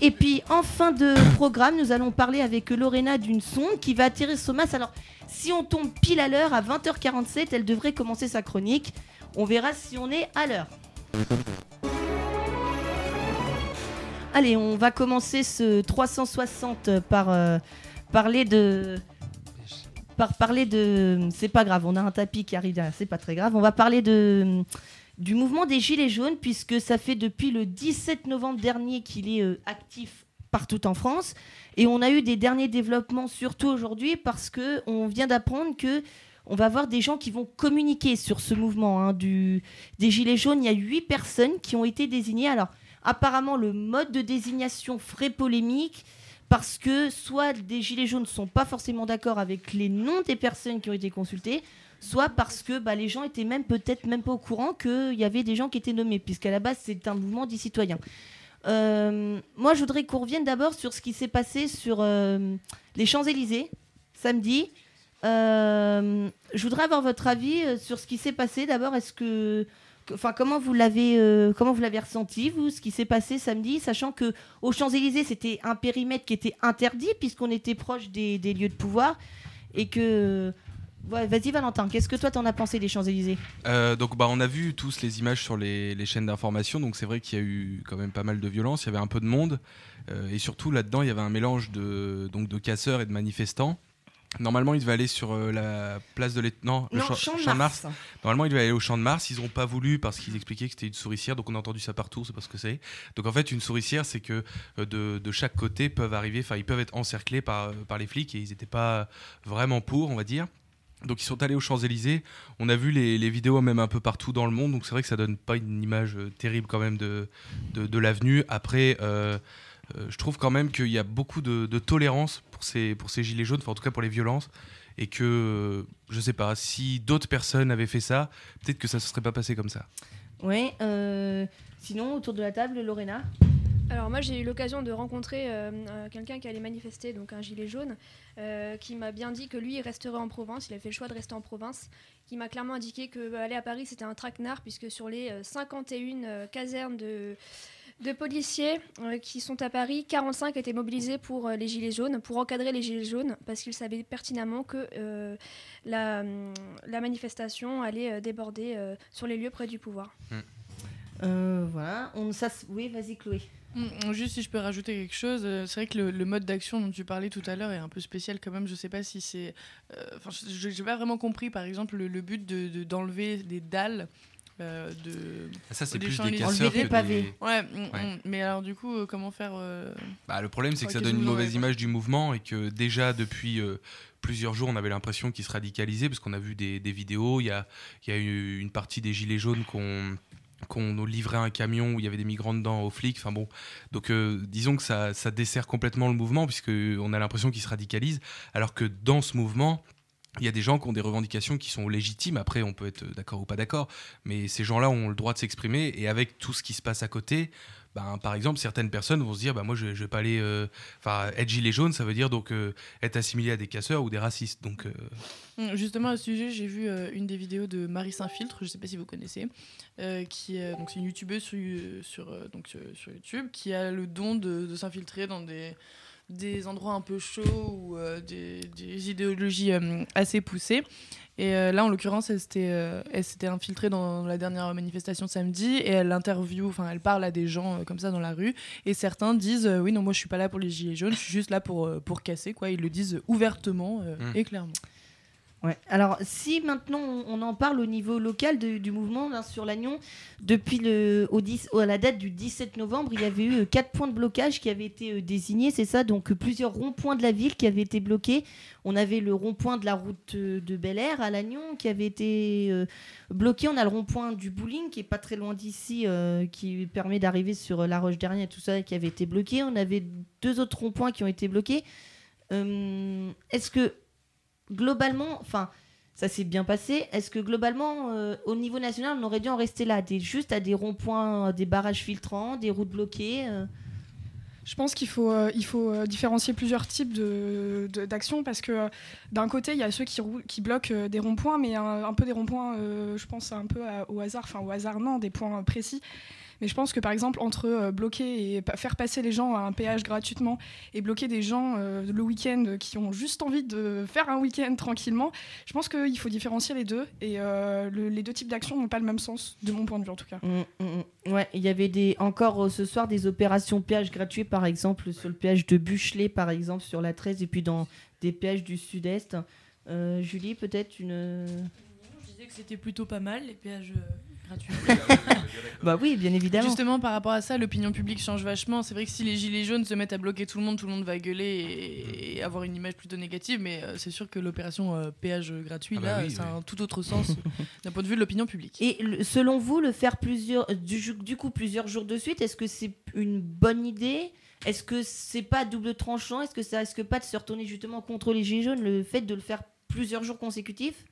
Et puis en fin de programme, nous allons parler avec Lorena d'une sonde qui va attirer sur masse. Alors, si on tombe pile à l'heure, à 20h47, elle devrait commencer sa chronique. On verra si on est à l'heure. Allez, on va commencer ce 360 par euh, parler de. Par parler de. C'est pas grave, on a un tapis qui arrive c'est pas très grave. On va parler de du mouvement des Gilets jaunes, puisque ça fait depuis le 17 novembre dernier qu'il est euh, actif partout en France. Et on a eu des derniers développements, surtout aujourd'hui, parce que on vient d'apprendre que on va avoir des gens qui vont communiquer sur ce mouvement hein, des Gilets jaunes. Il y a huit personnes qui ont été désignées. Alors, apparemment, le mode de désignation ferait polémique parce que soit des Gilets jaunes ne sont pas forcément d'accord avec les noms des personnes qui ont été consultées, soit parce que bah, les gens étaient même peut-être même pas au courant qu'il y avait des gens qui étaient nommés, puisqu'à la base c'est un mouvement des citoyens. Euh, moi, je voudrais qu'on revienne d'abord sur ce qui s'est passé sur euh, les Champs-Élysées samedi. Euh, je voudrais avoir votre avis sur ce qui s'est passé. D'abord, est-ce que, enfin, comment vous l'avez, comment vous l'avez ressenti vous, ce qui s'est passé samedi, sachant que aux Champs-Élysées c'était un périmètre qui était interdit puisqu'on était proche des, des lieux de pouvoir et que Vas-y Valentin, qu'est-ce que toi t'en as pensé des Champs-Élysées euh, Donc bah, on a vu tous les images sur les, chaînes d'information, donc c'est vrai qu'il y a eu quand même pas mal de violence, il y avait un peu de monde, euh, et surtout là-dedans il y avait un mélange de, donc, de casseurs et de manifestants. Normalement, il devait aller sur euh, la place de l'État. Non, le champ, de Mars. Normalement, il devait aller au champ de Mars. Ils n'ont pas voulu parce qu'ils expliquaient que c'était une souricière. Donc, on a entendu ça partout. C'est pas ce que c'est. Donc, en fait, une souricière, c'est que de, de, chaque côté peuvent arriver. Enfin, ils peuvent être encerclés par, par les flics et ils n'étaient pas vraiment pour, on va dire. Donc ils sont allés aux Champs-Élysées. On a vu les, vidéos même un peu partout dans le monde. Donc c'est vrai que ça donne pas une image euh, terrible quand même de, de, l'avenue. Après, euh, euh, je trouve quand même qu'il y a beaucoup de, tolérance pour ces, pour ces gilets jaunes, enfin en tout cas pour les violences. Et que, je sais pas, si d'autres personnes avaient fait ça, peut-être que ça ne se serait pas passé comme ça. Oui. sinon, autour de la table, Lorena? Alors moi j'ai eu l'occasion de rencontrer euh, euh, quelqu'un qui allait manifester, donc un gilet jaune, euh, qui m'a bien dit que lui il resterait en province, il a fait le choix de rester en province, qui m'a clairement indiqué que aller à Paris c'était un traquenard puisque sur les 51 casernes de, de policiers qui sont à Paris, 45 étaient mobilisés pour les gilets jaunes, pour encadrer les gilets jaunes, parce qu'ils savaient pertinemment que la, la, manifestation allait déborder sur les lieux près du pouvoir. Hmm. voilà, on, ça, oui vas-y Chloé. Mm, juste si je peux rajouter quelque chose, euh, c'est vrai que le, mode d'action dont tu parlais tout à l'heure est un peu spécial quand même. Je sais pas si c'est. Euh, enfin, je n'ai pas vraiment compris, par exemple, le, but d'enlever de, des dalles. Euh, de ah, ça c'est plus des casseurs que pavés. Ouais, mm, mm. mais alors du coup comment faire bah, le problème c'est que ça donne une mauvaise image du mouvement et que déjà depuis plusieurs jours on avait l'impression qu'il se radicalisait parce qu'on a vu des, des vidéos il y a, y a eu une partie des gilets jaunes qu'on qu'on nous livrait un camion où il y avait des migrants dedans aux flics. Enfin bon, donc euh, disons que ça, ça, dessert complètement le mouvement puisqu'on a l'impression qu'il se radicalise, alors que dans ce mouvement, il y a des gens qui ont des revendications qui sont légitimes. Après, on peut être d'accord ou pas d'accord, mais ces gens-là ont le droit de s'exprimer. Et avec tout ce qui se passe à côté, ben, par exemple, certaines personnes vont se dire, bah, moi, je, ne vais pas aller, euh, enfin, être gilet jaune, ça veut dire donc euh, être assimilé à des casseurs ou des racistes. Donc, euh, hum, justement à ce sujet, j'ai vu une des vidéos de Marie Saint-Filtre, je sais pas si vous connaissez, qui donc c'est une youtubeuse sur, donc sur YouTube qui a le don de s'infiltrer dans des des endroits un peu chauds ou des, des, idéologies assez poussées. Et euh, là, en l'occurrence, elle s'était, euh, elle s'était infiltrée dans la dernière manifestation samedi et elle interview, enfin, elle parle à des gens euh, comme ça dans la rue. Et certains disent Oui, non, moi je suis pas là pour les gilets jaunes, je suis juste là pour, pour casser, quoi. Ils le disent ouvertement mmh. et clairement. Alors, si maintenant on en parle au niveau local du mouvement hein, sur l'Agnon, depuis le, au 10, à la date du 17 novembre, il y avait eu quatre points de blocage qui avaient été désignés, c'est ça, donc plusieurs ronds-points de la ville qui avaient été bloqués. On avait le rond-point de la route de Bel Air à Lannion qui avait été bloqué. On a le rond-point du bowling qui est pas très loin d'ici, qui permet d'arriver sur La Roche Dernière et tout ça, qui avait été bloqué. On avait deux autres ronds-points qui ont été bloqués. Est-ce que globalement, enfin, ça s'est bien passé. Est-ce que globalement, euh, au niveau national, on aurait dû en rester là, des, juste à des ronds-points, des barrages filtrants, des routes bloquées euh je pense qu'il faut, euh, faut différencier plusieurs types d'actions parce que d'un côté, il y a ceux qui, qui bloquent des ronds-points, mais un, peu des ronds-points, je pense un peu au hasard, enfin au hasard non, des points précis. Mais je pense que par exemple, entre bloquer et faire passer les gens à un péage gratuitement et bloquer des gens le week-end qui ont juste envie de faire un week-end tranquillement, je pense qu'il faut différencier les deux. Et les deux types d'actions n'ont pas le même sens, de mon point de vue en tout cas. Mmh, mmh, mmh. Ouais, il y avait des, encore ce soir des opérations péage gratuit, par exemple, sur le péage de Buchelet, par exemple, sur la 13, et puis dans des péages du Sud-Est. Euh, Julie, peut-être une. Je disais que c'était plutôt pas mal, les péages euh, bah oui, bien évidemment. Justement, par rapport à ça, l'opinion publique change vachement. C'est vrai que si les gilets jaunes se mettent à bloquer tout le monde, tout le monde va gueuler et, avoir une image plutôt négative. Mais euh, c'est sûr que l'opération péage gratuit, ah bah là, ça a un tout autre sens d'un point de vue de l'opinion publique. Et selon vous, le faire plusieurs, du, du coup plusieurs jours de suite, est-ce que c'est une bonne idée? Est-ce que c'est pas double tranchant? Est-ce que ça risque pas de se retourner justement contre les Gilets jaunes, le fait de le faire plusieurs jours consécutifs?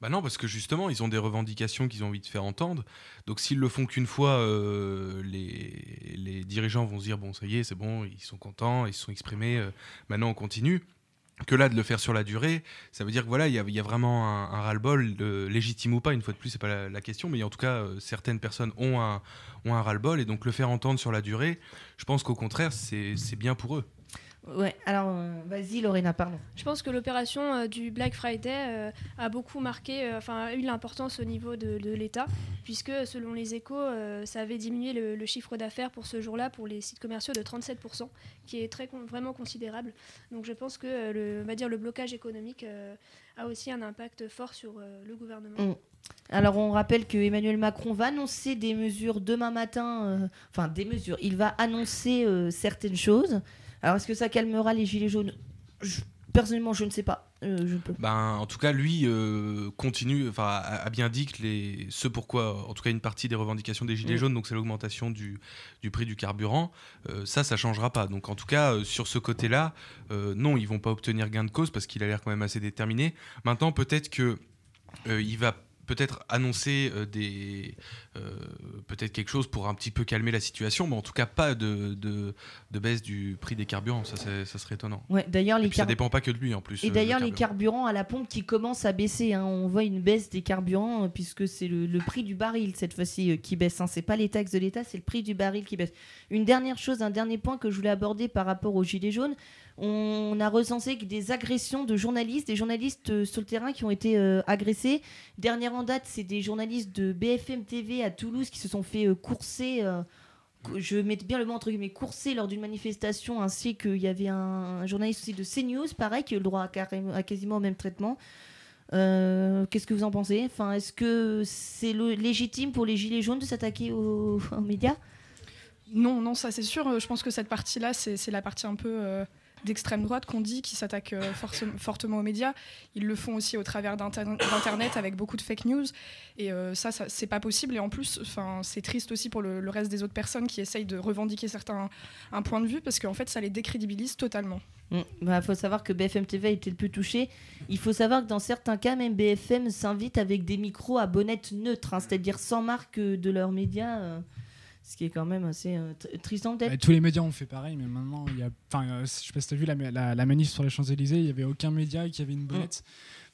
Bah non, parce que justement, ils ont des revendications qu'ils ont envie de faire entendre. Donc s'ils le font qu'une fois, euh, les, les, dirigeants vont se dire, bon, ça y est, c'est bon, ils sont contents, ils se sont exprimés, euh, maintenant on continue que là de le faire sur la durée, ça veut dire que voilà, il y, a vraiment un, ras-le-bol, légitime ou pas, une fois de plus, c'est pas la, question, mais en tout cas, euh, certaines personnes ont un, ont un ras-le-bol, et donc le faire entendre sur la durée, je pense qu'au contraire, c'est bien pour eux. Ouais, alors euh, vas-y Lorena, pardon. Je pense que l'opération euh, du Black Friday euh, a beaucoup marqué, enfin a eu l'importance au niveau de, l'État, puisque selon les échos, ça avait diminué le, chiffre d'affaires pour ce jour-là pour les sites commerciaux de 37%, qui est très, vraiment considérable. Donc je pense que le, va dire, le blocage économique a aussi un impact fort sur le gouvernement. Mm. Alors on rappelle que Emmanuel Macron va annoncer des mesures demain matin, enfin des mesures, il va annoncer certaines choses. Alors, est-ce que ça calmera les gilets jaunes? Personnellement, je ne sais pas. Euh, je peux. Ben, en tout cas, lui euh, continue, enfin, a, bien dit que les, ce pourquoi, en tout cas, une partie des revendications des gilets jaunes, donc c'est l'augmentation du, du, prix du carburant, euh, ça, ça changera pas. Donc, en tout cas, sur ce côté-là, non, ils vont pas obtenir gain de cause parce qu'il a l'air quand même assez déterminé. Maintenant, peut-être que il va peut-être annoncer euh, des euh, peut-être quelque chose pour un petit peu calmer la situation, mais en tout cas pas de, de, baisse du prix des carburants. Ça, ça serait étonnant. Ouais, d'ailleurs, les ça dépend pas que de lui en plus. Et euh, d'ailleurs, les carburants à la pompe qui commencent à baisser. Hein. On voit une baisse des carburants puisque c'est le, prix du baril cette fois-ci qui baisse. Hein. C'est pas les taxes de l'État, c'est le prix du baril qui baisse. Une dernière chose, un dernier point que je voulais aborder par rapport aux gilets jaunes on a recensé des agressions de journalistes, des journalistes euh, sur le terrain qui ont été euh, agressés. Dernière en date, c'est des journalistes de BFM TV à Toulouse qui se sont fait euh, courser. je mets bien le mot entre guillemets courser lors d'une manifestation, ainsi qu'il y avait un, journaliste aussi de CNews, pareil, qui a eu le droit à, quasiment au même traitement. Qu'est-ce que vous en pensez? Enfin, est-ce que c'est légitime pour les gilets jaunes de s'attaquer aux, médias? Non, non, ça c'est sûr. Je pense que cette partie-là, c'est la partie un peu d'extrême droite qu'on dit qui s'attaquent euh, fortement aux médias. Ils le font aussi au travers d'Internet avec beaucoup de fake news. Et euh, ça, c'est pas possible. Et en plus, c'est triste aussi pour le, reste des autres personnes qui essayent de revendiquer certains un point de vue parce qu'en fait, ça les décrédibilise totalement. Il mm. bah, faut savoir que BFM TV a été le plus touché. Il faut savoir que dans certains cas, même BFM s'invite avec des micros à bonnette neutre, hein, c'est-à-dire sans marque de leurs médias. Euh, ce qui est quand même assez euh, triste en tête. tous les médias ont fait pareil, mais maintenant, il y a. Euh, je sais pas si tu as vu la, la, manif sur les Champs-Élysées, il n'y avait aucun média qui avait une bonnette.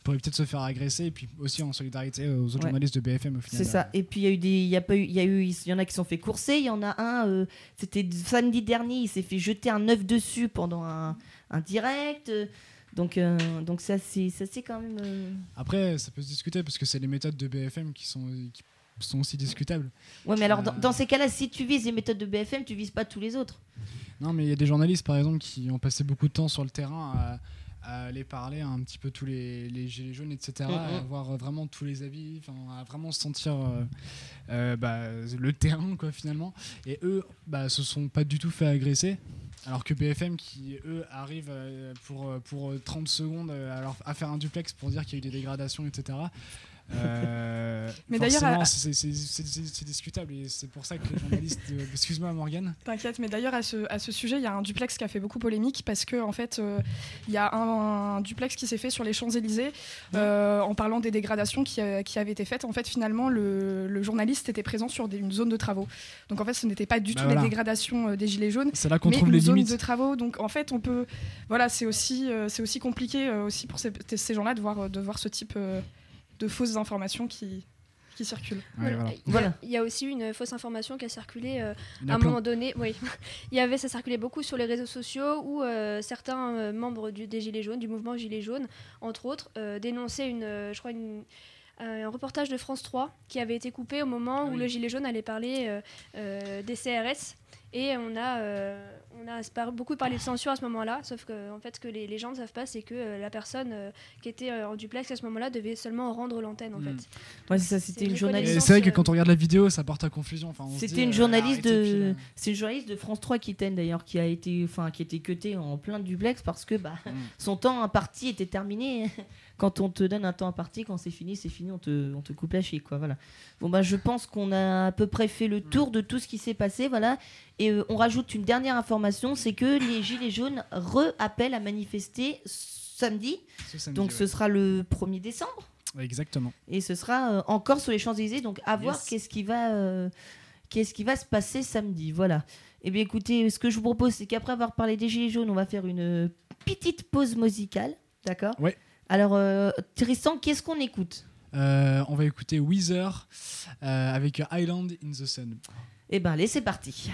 Pour peut-être se faire agresser et puis aussi en solidarité aux autres journalistes de BFM au final. C'est ça. Et puis il y a eu des, il y a pas eu, il y a eu, il y en a qui sont fait courser. Il y en a un, euh, c'était samedi dernier, il s'est fait jeter un œuf dessus pendant un, un direct. Donc, donc ça c'est, ça c'est quand même. Après, ça peut se discuter parce que c'est les méthodes de BFM qui sont, qui sont aussi discutables. Ouais, mais alors dans, dans, ces cas-là, si tu vises les méthodes de BFM, tu vises pas tous les autres. Non, mais il y a des journalistes, par exemple, qui ont passé beaucoup de temps sur le terrain à, aller parler à un petit peu tous les, les gilets jaunes, etc., mm, mm. à voir vraiment tous les avis, à vraiment sentir euh, euh, bah, le terrain, quoi, finalement. Et eux, bah, se sont pas du tout fait agresser. Alors que BFM, qui eux arrivent euh, pour, pour 30 secondes alors, à faire un duplex pour dire qu'il y a eu des dégradations, etc. Euh, mais d'ailleurs, c'est discutable et c'est pour ça que les journalistes. Excuse-moi, Morgane. T'inquiète, mais d'ailleurs, à ce, à ce, sujet, il y a un duplex qui a fait beaucoup polémique parce que en fait, euh, il y a un, duplex qui s'est fait sur les Champs-Élysées euh, en parlant des dégradations qui, qui, avaient été faites. En fait, finalement, le, le journaliste était présent sur une zone de travaux. Donc en fait, ce n'était pas du bah tout les dégradations des Gilets jaunes. C'est là qu'on trouve les zone limites. de travaux. Donc en fait, on peut. Voilà, c'est aussi, c'est aussi compliqué aussi pour ces, ces gens-là de voir, de voir ce type de fausses informations qui, qui circulent. voilà. Il, y a, aussi une fausse information qui a circulé à un moment donné. Oui, il y avait ça circulait beaucoup sur les réseaux sociaux où certains membres du, des Gilets jaunes, du mouvement Gilets jaunes, entre autres, dénonçaient une, je crois une un reportage de France 3 qui avait été coupé au moment ah où le Gilet jaune allait parler des CRS et on a, euh, on a beaucoup parlé de censure à ce moment-là, sauf que en fait, ce que les, gens ne savent pas, c'est que euh, la personne euh, qui était en duplex à ce moment-là devait seulement rendre l'antenne. En hmm. fait. Ouais, c'est ça, c'était une journaliste. C'est vrai que quand on regarde la vidéo, ça porte à confusion. Enfin, c'était une journaliste de, c'est une journaliste de France 3 qui d'ailleurs, qui a été, enfin, qui était cutée en plein duplex parce que bah, hmm. son temps imparti était terminé. Quand on te donne un temps imparti, quand c'est fini, c'est fini, on te, on te coupe la chic, quoi. Voilà. Bon bah, je pense qu'on a à peu près fait le tour de tout ce qui s'est passé, voilà. Et euh, on rajoute une dernière information, c'est que les Gilets jaunes re-appellent à manifester samedi. donc ce sera le 1er décembre. Exactement. Et ce sera euh, encore sur les Champs-Élysées. Donc à voir qu'est-ce qui, va, euh, qu'est-ce qui va se passer samedi. Voilà. Eh bien écoutez, ce que je vous propose, c'est qu'après avoir parlé des Gilets jaunes, on va faire une petite pause musicale. D'accord? Oui. Alors, Tristan, qu'est-ce qu'on écoute? On va écouter Weezer avec Island in the Sun. Eh ben, allez, c'est parti.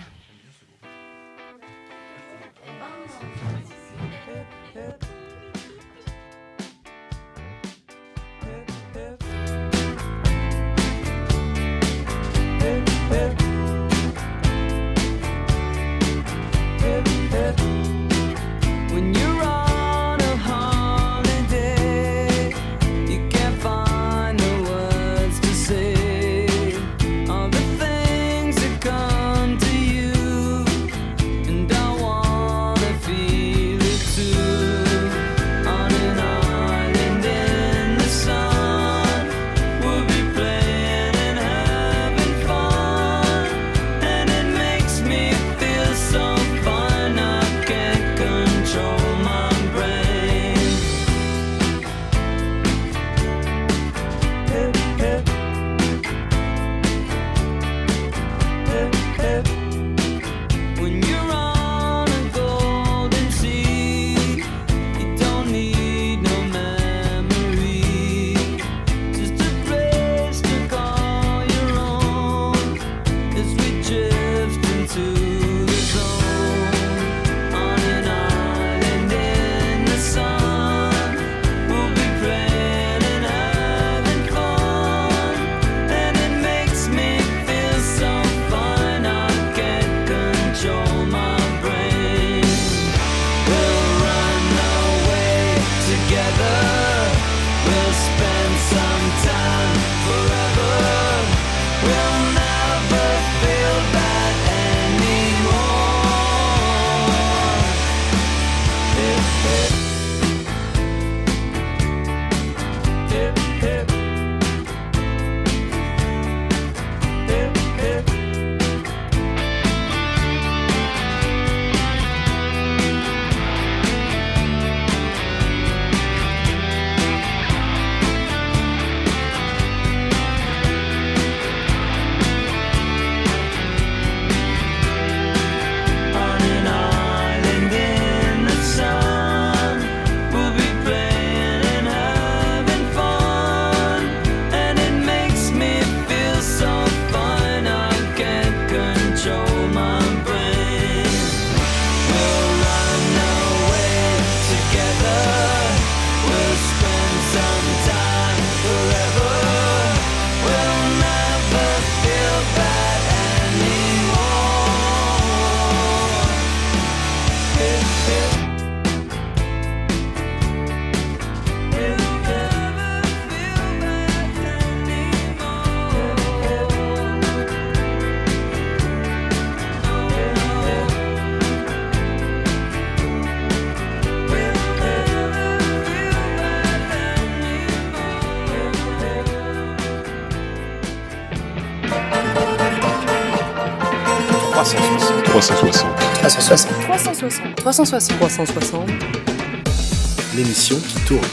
L'émission qui tourne.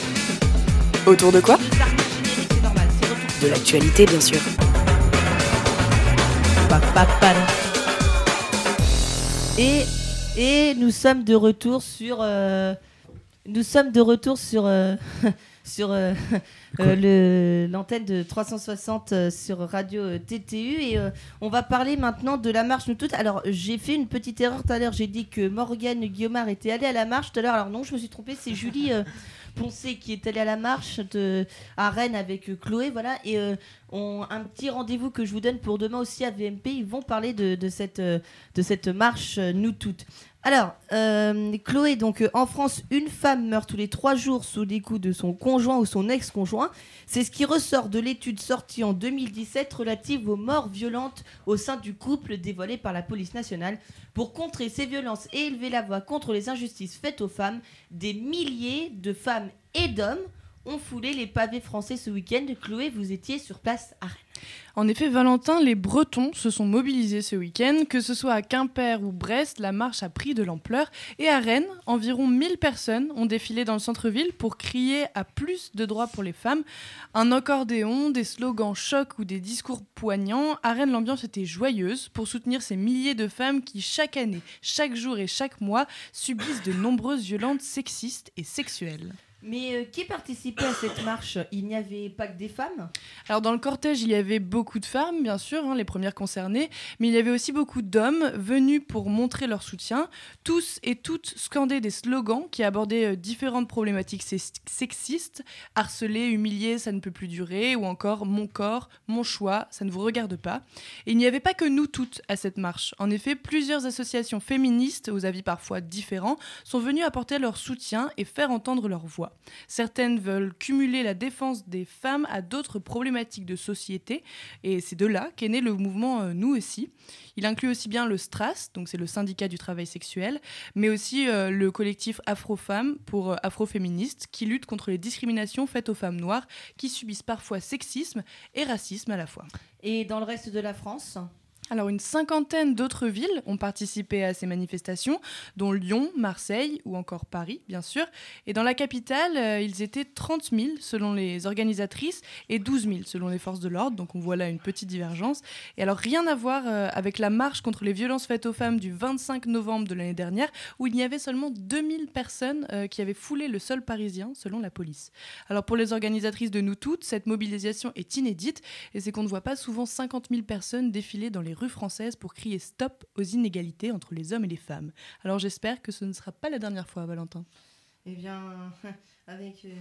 Autour de quoi? De l'actualité, bien sûr. Et, et nous sommes de retour sur. Euh, nous sommes de retour sur. Euh, sur l'antenne de 360 sur Radio TTU et on va parler maintenant de la marche nous toutes. Alors j'ai fait une petite erreur tout à l'heure, j'ai dit que Morgane Guillaumard était allée à la marche tout à l'heure. Alors non, je me suis trompée, c'est Julie Poncé qui est allée à la marche de, à Rennes avec Chloé, voilà. Et on, un petit rendez-vous que je vous donne pour demain aussi à VMP. Ils vont parler de, cette, de cette marche Nous Toutes. Alors, euh, Chloé, donc euh, en France, une femme meurt tous les trois jours sous les coups de son conjoint ou son ex-conjoint. C'est ce qui ressort de l'étude sortie en 2017 relative aux morts violentes au sein du couple dévoilée par la police nationale. Pour contrer ces violences et élever la voix contre les injustices faites aux femmes, des milliers de femmes et d'hommes ont foulé les pavés français ce week-end. Chloé, vous étiez sur place à Rennes. En effet, Valentin, les Bretons se sont mobilisés ce week-end. Que ce soit à Quimper ou Brest, la marche a pris de l'ampleur. Et à Rennes, environ 1000 personnes ont défilé dans le centre-ville pour crier à plus de droits pour les femmes. Un accordéon, des slogans chocs ou des discours poignants. À Rennes, l'ambiance était joyeuse pour soutenir ces milliers de femmes qui, chaque année, chaque jour et chaque mois, subissent de nombreuses violences sexistes et sexuelles. Mais euh, qui participait à cette marche? Il n'y avait pas que des femmes? Alors dans le cortège, il y avait beaucoup de femmes, bien sûr, hein, les premières concernées, mais il y avait aussi beaucoup d'hommes venus pour montrer leur soutien. Tous et toutes scandaient des slogans qui abordaient euh, différentes problématiques sexistes, harceler, humilier, ça ne peut plus durer, ou encore mon corps, mon choix, ça ne vous regarde pas. Et il n'y avait pas que nous toutes à cette marche. En effet, plusieurs associations féministes, aux avis parfois différents, sont venues apporter leur soutien et faire entendre leur voix. Certaines veulent cumuler la défense des femmes à d'autres problématiques de société, et c'est de là qu'est né le mouvement euh, Nous aussi. Il inclut aussi bien le STRAS, donc c'est le syndicat du travail sexuel, mais aussi euh, le collectif Afro-Femmes pour euh, afroféministes qui lutte contre les discriminations faites aux femmes noires qui subissent parfois sexisme et racisme à la fois. Et dans le reste de la France? Alors une cinquantaine d'autres villes ont participé à ces manifestations, dont Lyon, Marseille ou encore Paris, bien sûr. Et dans la capitale, euh, ils étaient 30 000 selon les organisatrices et 12 000 selon les forces de l'ordre. Donc on voit là une petite divergence. Et alors rien à voir euh, avec la marche contre les violences faites aux femmes du 25 novembre de l'année dernière, où il y avait seulement 2000 personnes euh, qui avaient foulé le sol parisien, selon la police. Alors pour les organisatrices de Nous Toutes, cette mobilisation est inédite et c'est qu'on ne voit pas souvent 50 000 personnes défiler dans les rue française pour crier stop aux inégalités entre les hommes et les femmes. Alors j'espère que ce ne sera pas la dernière fois, Valentin. Eh bien, avec, euh,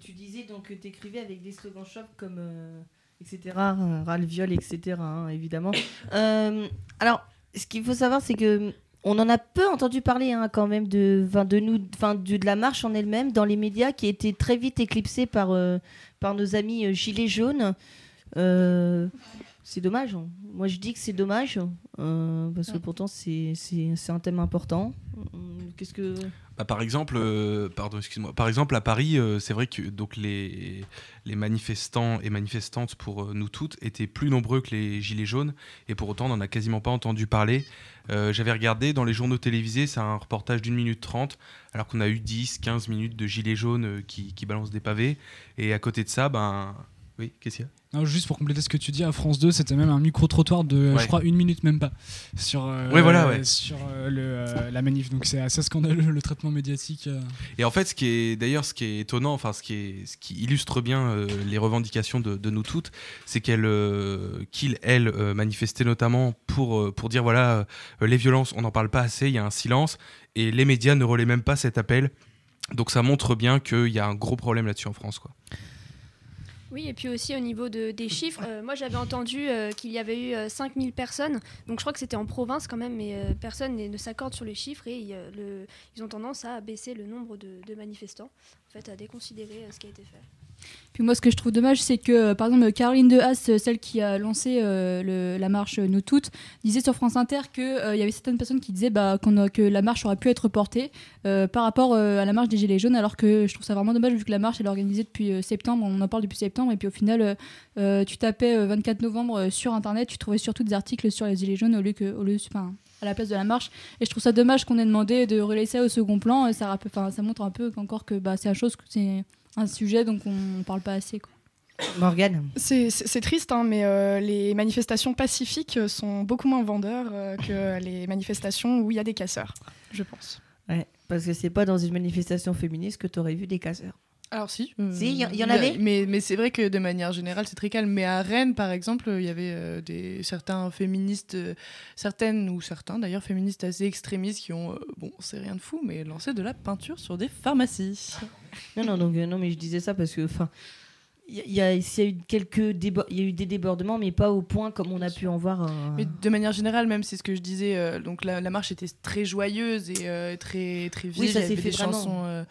tu disais donc que tu écrivais avec des slogans chocs comme euh, etc., ras le viol, etc., hein, évidemment. Euh, alors, ce qu'il faut savoir, c'est que on en a peu entendu parler hein, quand même de, de, nous, de, de la marche en elle-même dans les médias qui a été très vite éclipsée par, par nos amis Gilets jaunes. C'est dommage. Moi, je dis que c'est dommage euh, parce que pourtant c'est un thème important. Qu'est-ce que bah, par exemple, euh, pardon, excuse-moi. Par exemple, à Paris, euh, c'est vrai que donc les les manifestants et manifestantes pour nous toutes étaient plus nombreux que les gilets jaunes et pour autant on n'en a quasiment pas entendu parler. J'avais regardé dans les journaux télévisés, c'est un reportage d'une minute trente, alors qu'on a eu 10, 15 minutes de gilets jaunes qui, qui balancent des pavés. Et à côté de ça, ben, oui, qu'est-ce qu'il y a juste pour compléter ce que tu dis, à France 2, c'était même un micro-trottoir de, je crois, une minute même pas sur, euh, voilà, sur euh, le, euh, la manif. Donc c'est assez scandaleux le traitement médiatique. Et en fait, ce qui est d'ailleurs ce qui est étonnant, enfin ce qui, est, ce qui illustre bien les revendications de, de nous toutes, c'est qu'elle, qu'il, elle, manifestait notamment pour, pour dire voilà, les violences, on n'en parle pas assez, il y a un silence, et les médias ne relaient même pas cet appel. Donc ça montre bien qu'il y a un gros problème là-dessus en France. Quoi. Oui, et puis aussi au niveau de, des chiffres, euh, moi j'avais entendu euh, qu'il y avait eu 5000 euh, personnes, donc je crois que c'était en province quand même, mais personne ne s'accorde sur les chiffres et ils ont tendance à baisser le nombre de, de manifestants, en fait à déconsidérer ce qui a été fait. Puis moi, ce que je trouve dommage, c'est que, euh, par exemple, Caroline de Haas, euh, celle qui a lancé euh, la marche Nous Toutes, disait sur France Inter qu'il y avait certaines personnes qui disaient bah, que la marche aurait pu être reportée par rapport à la marche des Gilets jaunes, alors que je trouve ça vraiment dommage vu que la marche elle est organisée depuis septembre, on en parle depuis septembre, et puis au final, tu tapais 24 novembre sur Internet, tu trouvais surtout des articles sur les Gilets jaunes au lieu que, à la place de la marche. Et je trouve ça dommage qu'on ait demandé de relayer ça au second plan. Ça, montre un peu encore que bah, c'est chose, c'est un sujet donc on parle pas assez. Quoi. Morgane C'est triste, hein, mais euh, les manifestations pacifiques sont beaucoup moins vendeurs euh, que les manifestations où il y a des casseurs, je pense. Ouais, parce que c'est pas dans une manifestation féministe que tu aurais vu des casseurs. Alors si. si, il y, en avait? Mais, mais c'est vrai que de manière générale, c'est très calme. Mais à Rennes, par exemple, il y avait euh, des, certains féministes, euh, certaines ou certains d'ailleurs féministes assez extrémistes qui ont, euh, bon, c'est rien de fou, mais lancé de la peinture sur des pharmacies. Non, non, donc, non mais je disais ça parce que, enfin, il y, a, eu quelques il y a eu des débordements, mais pas au point comme on a pu en voir. Euh, mais de manière générale, même c'est ce que je disais. Euh, donc la, marche était très joyeuse et euh, très très vive. Oui, ça s'est fait des chansons.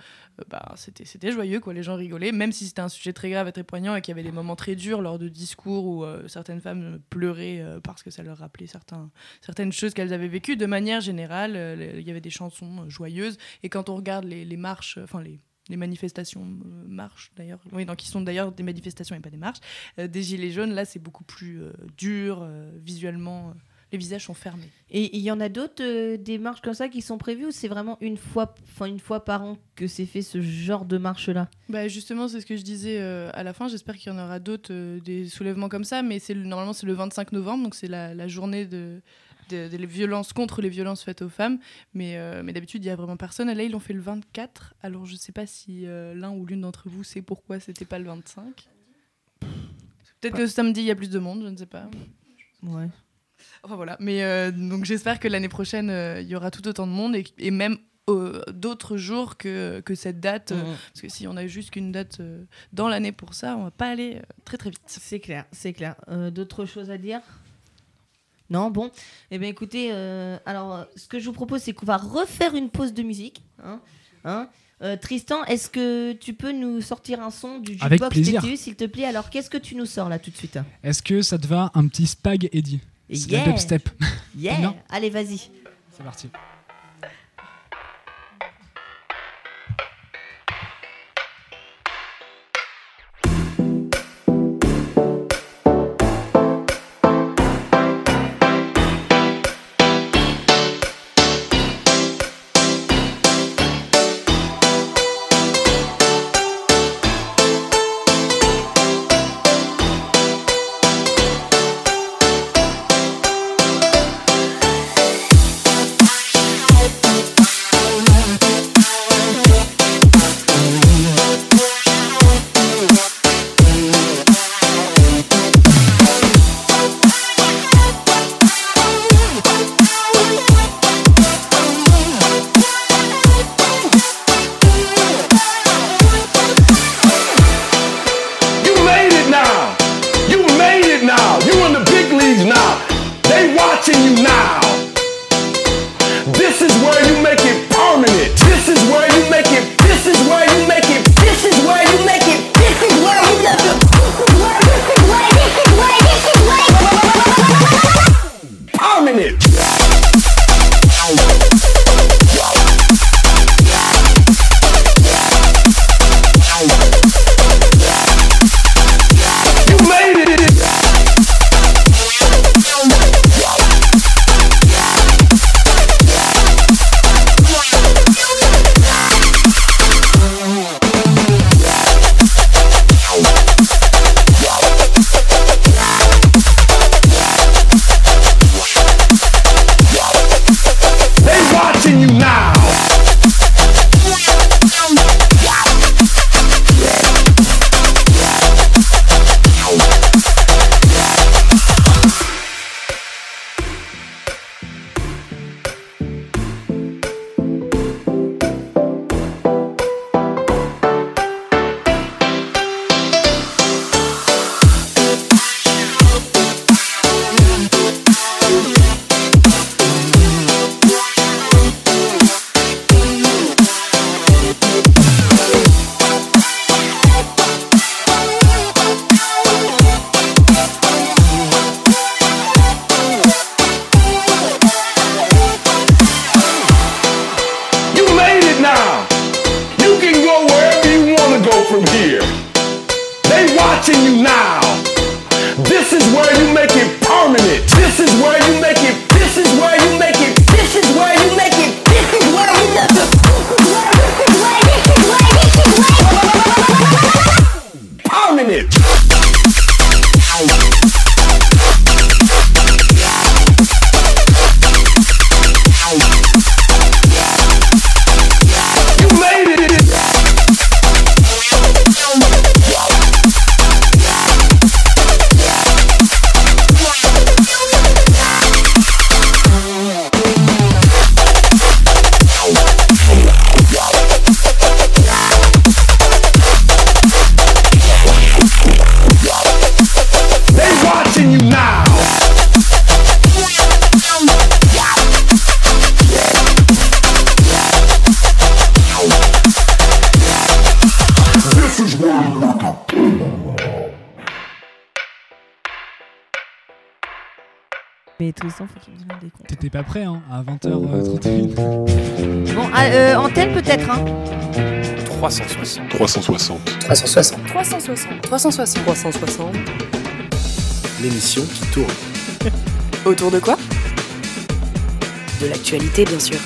bah, c'était c'était joyeux quoi. Les gens rigolaient, même si c'était un sujet très grave et très poignant et qu'il y avait des moments très durs lors de discours où certaines femmes pleuraient parce que ça leur rappelait certains certaines choses qu'elles avaient vécues. De manière générale, il y avait des chansons joyeuses et quand on regarde les, les marches, enfin les les manifestations euh, marches d'ailleurs, oui, donc qui sont d'ailleurs des manifestations et pas des marches, euh, des gilets jaunes, là c'est beaucoup plus euh, dur, visuellement, les visages sont fermés. Et il y en a d'autres des marches comme ça qui sont prévues ou c'est vraiment une fois, enfin une fois par an que c'est fait ce genre de marche là bah Justement, c'est ce que je disais à la fin, j'espère qu'il y en aura d'autres, des soulèvements comme ça, mais c'est normalement c'est le 25 novembre, donc c'est la, la journée de des violences contre les violences faites aux femmes. Mais, euh, mais d'habitude, il n'y a vraiment personne. Et là, ils l'ont fait le 24. Alors, je ne sais pas si euh, l'un ou l'une d'entre vous sait pourquoi c'était pas le 25. Peut-être que samedi, il y a plus de monde, je ne sais pas. Ouais. Enfin voilà. Mais euh, donc, j'espère que l'année prochaine, il y aura tout autant de monde et, même d'autres jours que, que cette date. Mmh. parce que si on a juste qu'une date dans l'année pour ça, on va pas aller très très vite. C'est clair, c'est clair. D'autres choses à dire? Non, bon. Eh bien, écoutez, euh, alors, ce que je vous propose, c'est qu'on va refaire une pause de musique. Hein, hein. Euh, Tristan, est-ce que tu peux nous sortir un son du jukebox s'il te plaît? Alors, qu'est-ce que tu nous sors là tout de suite? Est-ce que ça te va un petit spag Eddie? Yeah. step. Yeah. Allez, vas-y. C'est parti. Mais Tristan, faut qu'il me dise des comptes. T'étais pas prêt, hein, à 20h31. Bon, ah, euh, antenne peut-être, hein 360. 360. 360. 360. 360. 360. L'émission qui tourne. Autour de quoi? De l'actualité, bien sûr.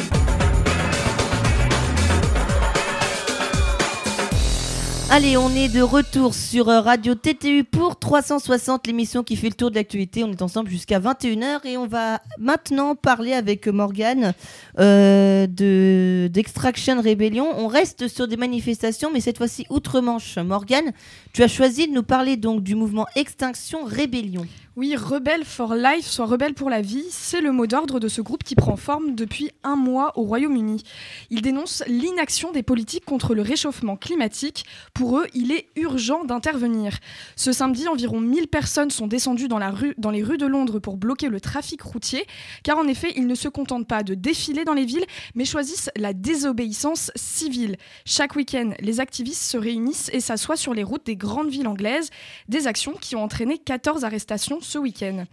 Allez, on est de retour sur euh, Radio TTU pour 360, l'émission qui fait le tour de l'actualité. On est ensemble jusqu'à 21h et on va maintenant parler avec Morgane euh, de d'Extraction Rebellion. On reste sur des manifestations, mais cette fois-ci outre-Manche. Morgane, tu as choisi de nous parler donc du mouvement Extinction Rébellion. Oui, Rebelle for Life, soit Rebelle pour la vie, c'est le mot d'ordre de ce groupe qui prend forme depuis un mois au Royaume-Uni. Il dénonce l'inaction des politiques contre le réchauffement climatique. Pour eux, il est urgent d'intervenir. Ce samedi, environ 1000 personnes sont descendues dans, la rue, dans les rues de Londres pour bloquer le trafic routier, car en effet, ils ne se contentent pas de défiler dans les villes, mais choisissent la désobéissance civile. Chaque week-end, les activistes se réunissent et s'assoient sur les routes des grandes villes anglaises, des actions qui ont entraîné 14 arrestations ce week-end.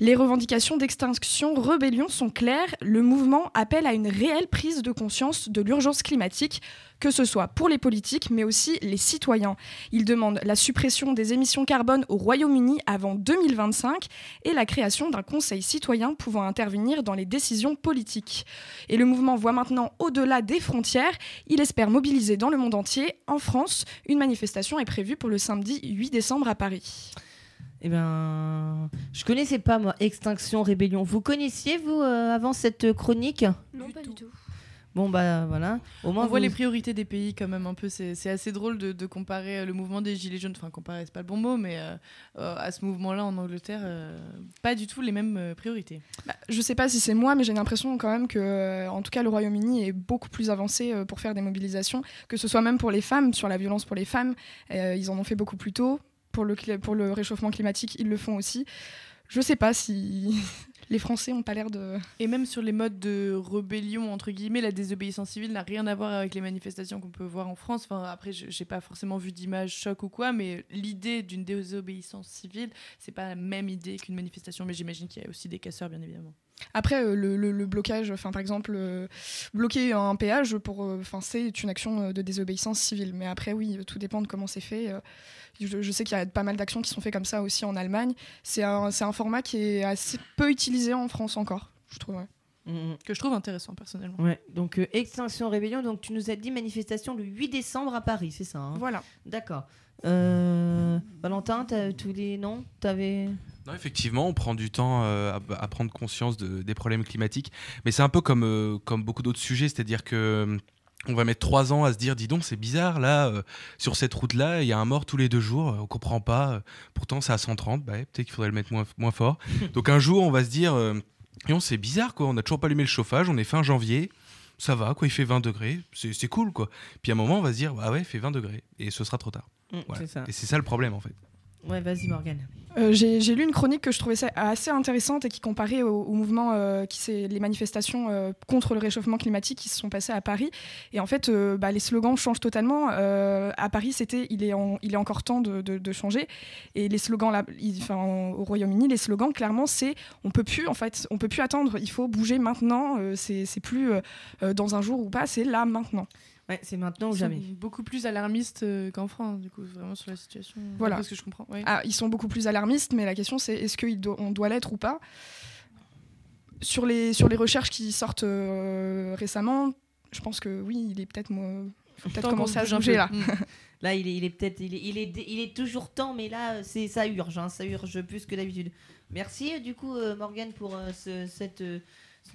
Les revendications d'extinction rébellion sont claires. Le mouvement appelle à une réelle prise de conscience de l'urgence climatique, que ce soit pour les politiques, mais aussi les citoyens. Il demande la suppression des émissions carbone au Royaume-Uni avant 2025 et la création d'un conseil citoyen pouvant intervenir dans les décisions politiques. Et le mouvement voit maintenant au-delà des frontières. Il espère mobiliser dans le monde entier. En France, une manifestation est prévue pour le samedi 8 décembre à Paris. Eh ben, je connaissais pas moi Extinction Rébellion. Vous connaissiez vous euh, avant cette chronique? Non, pas du tout. Bon bah voilà. Au moins On voit vous- les priorités des pays quand même un peu. C'est assez drôle de, de comparer euh, le mouvement des Gilets jaunes, enfin comparer c'est pas le bon mot, mais euh, euh, à ce mouvement-là en Angleterre, euh, pas du tout les mêmes euh, priorités. Bah, je sais pas si c'est moi, mais j'ai l'impression quand même que, euh, en tout cas, le Royaume-Uni est beaucoup plus avancé euh, pour faire des mobilisations, que ce soit même pour les femmes, sur la violence pour les femmes. Euh, ils en ont fait beaucoup plus tôt. Pour le, réchauffement climatique, ils le font aussi. Je sais pas si les Français ont pas l'air de. Et même sur les modes de rébellion, entre guillemets, la désobéissance civile n'a rien à voir avec les manifestations qu'on peut voir en France. Enfin, après, je j'ai pas forcément vu d'image choc ou quoi, mais l'idée d'une désobéissance civile, c'est pas la même idée qu'une manifestation. Mais j'imagine qu'il y a aussi des casseurs, bien évidemment. Après, euh, le, le- le blocage, enfin par exemple, euh, bloquer un péage, pour, euh, enfin c'est une action de désobéissance civile. Mais après, oui, tout dépend de comment c'est fait. Euh, Je, je sais qu'il y a pas mal d'actions qui sont faites comme ça aussi en Allemagne. C'est un, c'est un format qui est assez peu utilisé en France encore, je trouve. ouais. Mhm. Que je trouve intéressant, personnellement. Ouais, donc euh, Extinction Rébellion, donc tu nous as dit manifestation le 8 décembre à Paris, c'est ça hein? Voilà. D'accord. Euh, Valentin, t'as tous les noms? T'avais. Non, effectivement, on prend du temps euh, à, à prendre conscience de- des problèmes climatiques. Mais c'est un peu comme, euh, comme beaucoup d'autres sujets, c'est-à-dire que euh, on va mettre trois ans à se dire, dis donc, c'est bizarre, là, euh, sur cette route-là, il y a un mort tous les deux jours, on comprend pas. euh, pourtant, c'est à 130, bah, ouais, peut-être qu'il faudrait le mettre moins, moins fort. donc un jour, on va se dire, euh, non, c'est bizarre, quoi, on n'a toujours pas allumé le chauffage, on est fin janvier. Ça va, quoi, il fait 20 degrés, c'est cool, quoi. Puis à un moment, on va se dire, ah ouais, il fait 20 degrés, et ce sera trop tard. Mm, Voilà. C'est ça. Et c'est ça le problème, en fait. Ouais, vas-y Morgane. Euh, J'ai lu une chronique que je trouvais assez intéressante et qui comparait au, au euh, qui c'est les manifestations euh, contre le réchauffement climatique qui se sont passées à Paris. Et en fait, bah, les slogans changent totalement. À Paris, c'était il, est il est encore temps de, changer. Et les slogans, là, il- au Royaume-Uni, les slogans, clairement, c'est on peut plus, en fait, on peut plus attendre. Il faut bouger maintenant. C'est plus dans un jour ou pas, c'est là maintenant. Ouais, c'est maintenant ou Ils jamais. sont beaucoup plus alarmistes euh, qu'en France, du coup, vraiment sur la situation. Voilà. Parce que je comprends. ouais. Ah, ils sont beaucoup plus alarmistes, mais la question c'est est-ce qu'on doit l'être ou pas? Sur les, sur les recherches qui sortent euh, récemment, je pense que oui, il est peut-être faut peut-être commencer à bouger là. Mm. Là, il est, il est peut-être, il est, il est, il est toujours temps, mais là, c'est, ça urge, hein, ça urge plus que d'habitude. Merci euh, du coup, euh, Morgane, pour euh, ce- cette, euh,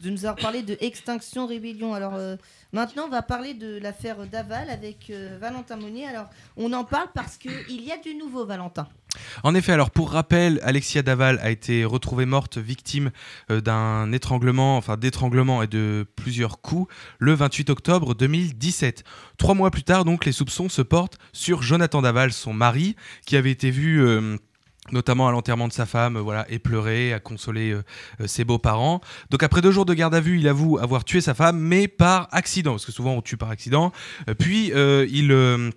de nous avoir parlé de Extinction Rébellion. Alors euh, maintenant, on va parler de l'affaire Daval avec euh, Valentin Monnier. Alors, on en parle parce que il y a du nouveau, Valentin. En effet, alors pour rappel, Alexia Daval a été retrouvée morte victime euh, d'un étranglement, enfin d'étranglement et de plusieurs coups le 28 octobre 2017. Trois mois plus tard, donc, les soupçons se portent sur Jonathan Daval, son mari, qui avait été vu. Notamment à l'enterrement de sa femme, euh, voilà, et pleurer, à consoler euh, euh, ses beaux-parents. Donc après deux jours de garde à vue, il avoue avoir tué sa femme, mais par accident, parce que souvent on tue par accident. Puis il,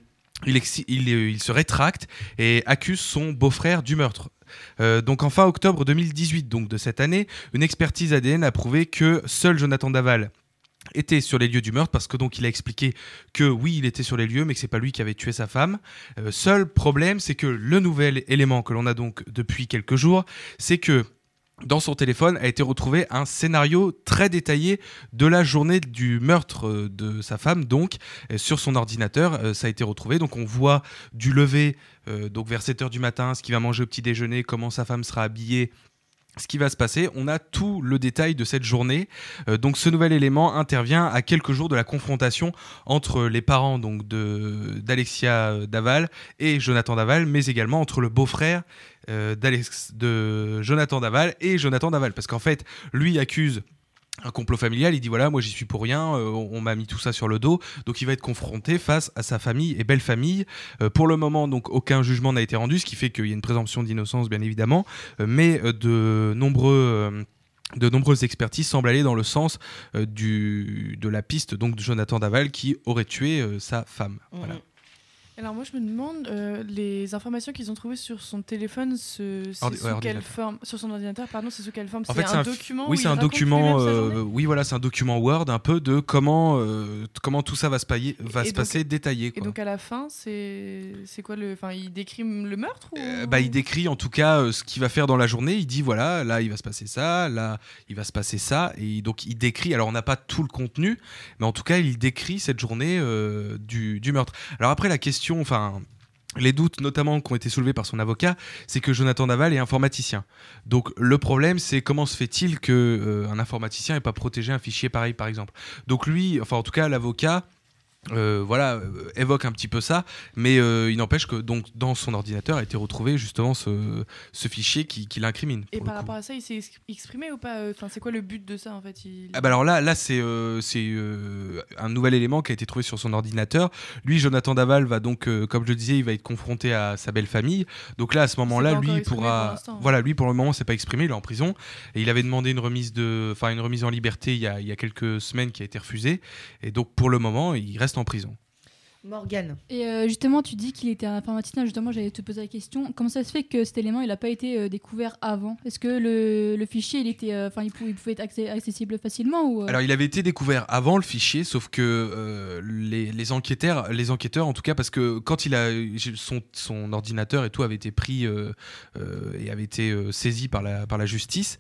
il se rétracte et accuse son beau-frère du meurtre. donc en fin octobre 2018, donc de cette année, une expertise ADN a prouvé que seul Jonathan Daval était sur les lieux du meurtre parce que donc il a expliqué que oui il était sur les lieux mais que c'est pas lui qui avait tué sa femme. Euh, seul problème c'est que le nouvel élément que l'on a donc depuis quelques jours c'est que dans son téléphone a été retrouvé un scénario très détaillé de la journée du meurtre euh, de sa femme. Donc, euh, sur son ordinateur, ça a été retrouvé. Donc, on voit du lever, donc vers 7 h du matin, ce qu'il va manger au petit déjeuner, comment sa femme sera habillée, ce qui va se passer. On a tout le détail de cette journée. Euh, donc ce nouvel élément intervient à quelques jours de la confrontation entre les parents de d'Alexia Daval et Jonathan Daval, mais également entre le beau-frère euh, de Jonathan Daval et Jonathan Daval, parce qu'en fait lui accuse un complot familial, il dit voilà, moi j'y suis pour rien, euh, on, m'a mis tout ça sur le dos, donc il va être confronté face à sa famille et belle famille. Euh, pour le moment, donc aucun jugement n'a été rendu, ce qui fait qu'il y a une présomption d'innocence bien évidemment, euh, mais de nombreux de nombreuses expertises semblent aller dans le sens du, de la piste donc de Jonathan Daval qui aurait tué sa femme. Voilà. Alors moi je me demande euh, les informations qu'ils ont trouvées sur son téléphone, ce, sous quelle forme, sur son ordinateur, pardon, c'est sous quelle forme? C'est un, document. Oui, c'est un document. Euh, oui, voilà, c'est un document Word, un peu de comment euh, comment tout ça va se, pailler, va se passer détaillé. Et donc à la fin, c'est c'est quoi le, enfin, il décrit le meurtre Bah, il décrit en tout cas ce qu'il va faire dans la journée. Il dit voilà, là il va se passer ça, là il va se passer ça, et donc il décrit. Alors on n'a pas tout le contenu, mais en tout cas il décrit cette journée du, du meurtre. Alors après la question enfin les doutes notamment qui ont été soulevés par son avocat, c'est que Jonathan Daval est informaticien. Donc le problème, c'est comment se fait-il qu'un euh, informaticien n'ait pas protégé un fichier pareil, par exemple? Donc lui, enfin en tout cas l'avocat, euh, voilà, euh, évoque un petit peu ça, mais euh, il n'empêche que donc dans son ordinateur a été retrouvé justement ce, ce fichier qui, qui l'incrimine. Et par rapport à ça, il s'est exprimé ou pas Enfin, c'est quoi le but de ça en fait ah bah alors là, là c'est c'est un nouvel élément qui a été trouvé sur son ordinateur. Lui, Jonathan Daval va donc, comme je le disais, il va être confronté à sa belle famille. Donc là, à ce moment-là, lui il pourra, hein. voilà, lui pour le moment, c'est pas exprimé, il est en prison et il avait demandé une remise de, enfin une remise en liberté il y, a, il y a quelques semaines qui a été refusée. Et donc pour le moment, il reste en prison. Morgane. Et euh, justement, tu dis qu'il était un informaticien. Justement, j'allais te poser la question. Comment ça se fait que cet élément, il n'a pas été euh, découvert avant? Est-ce que le, fichier, il était, euh, enfin, il, pouvait, être accessible facilement ou, Alors, il avait été découvert avant le fichier, sauf que les, enquêteurs, les enquêteurs, en tout cas, parce que quand il a son, son ordinateur et tout avait été pris et avait été saisi par la par la justice.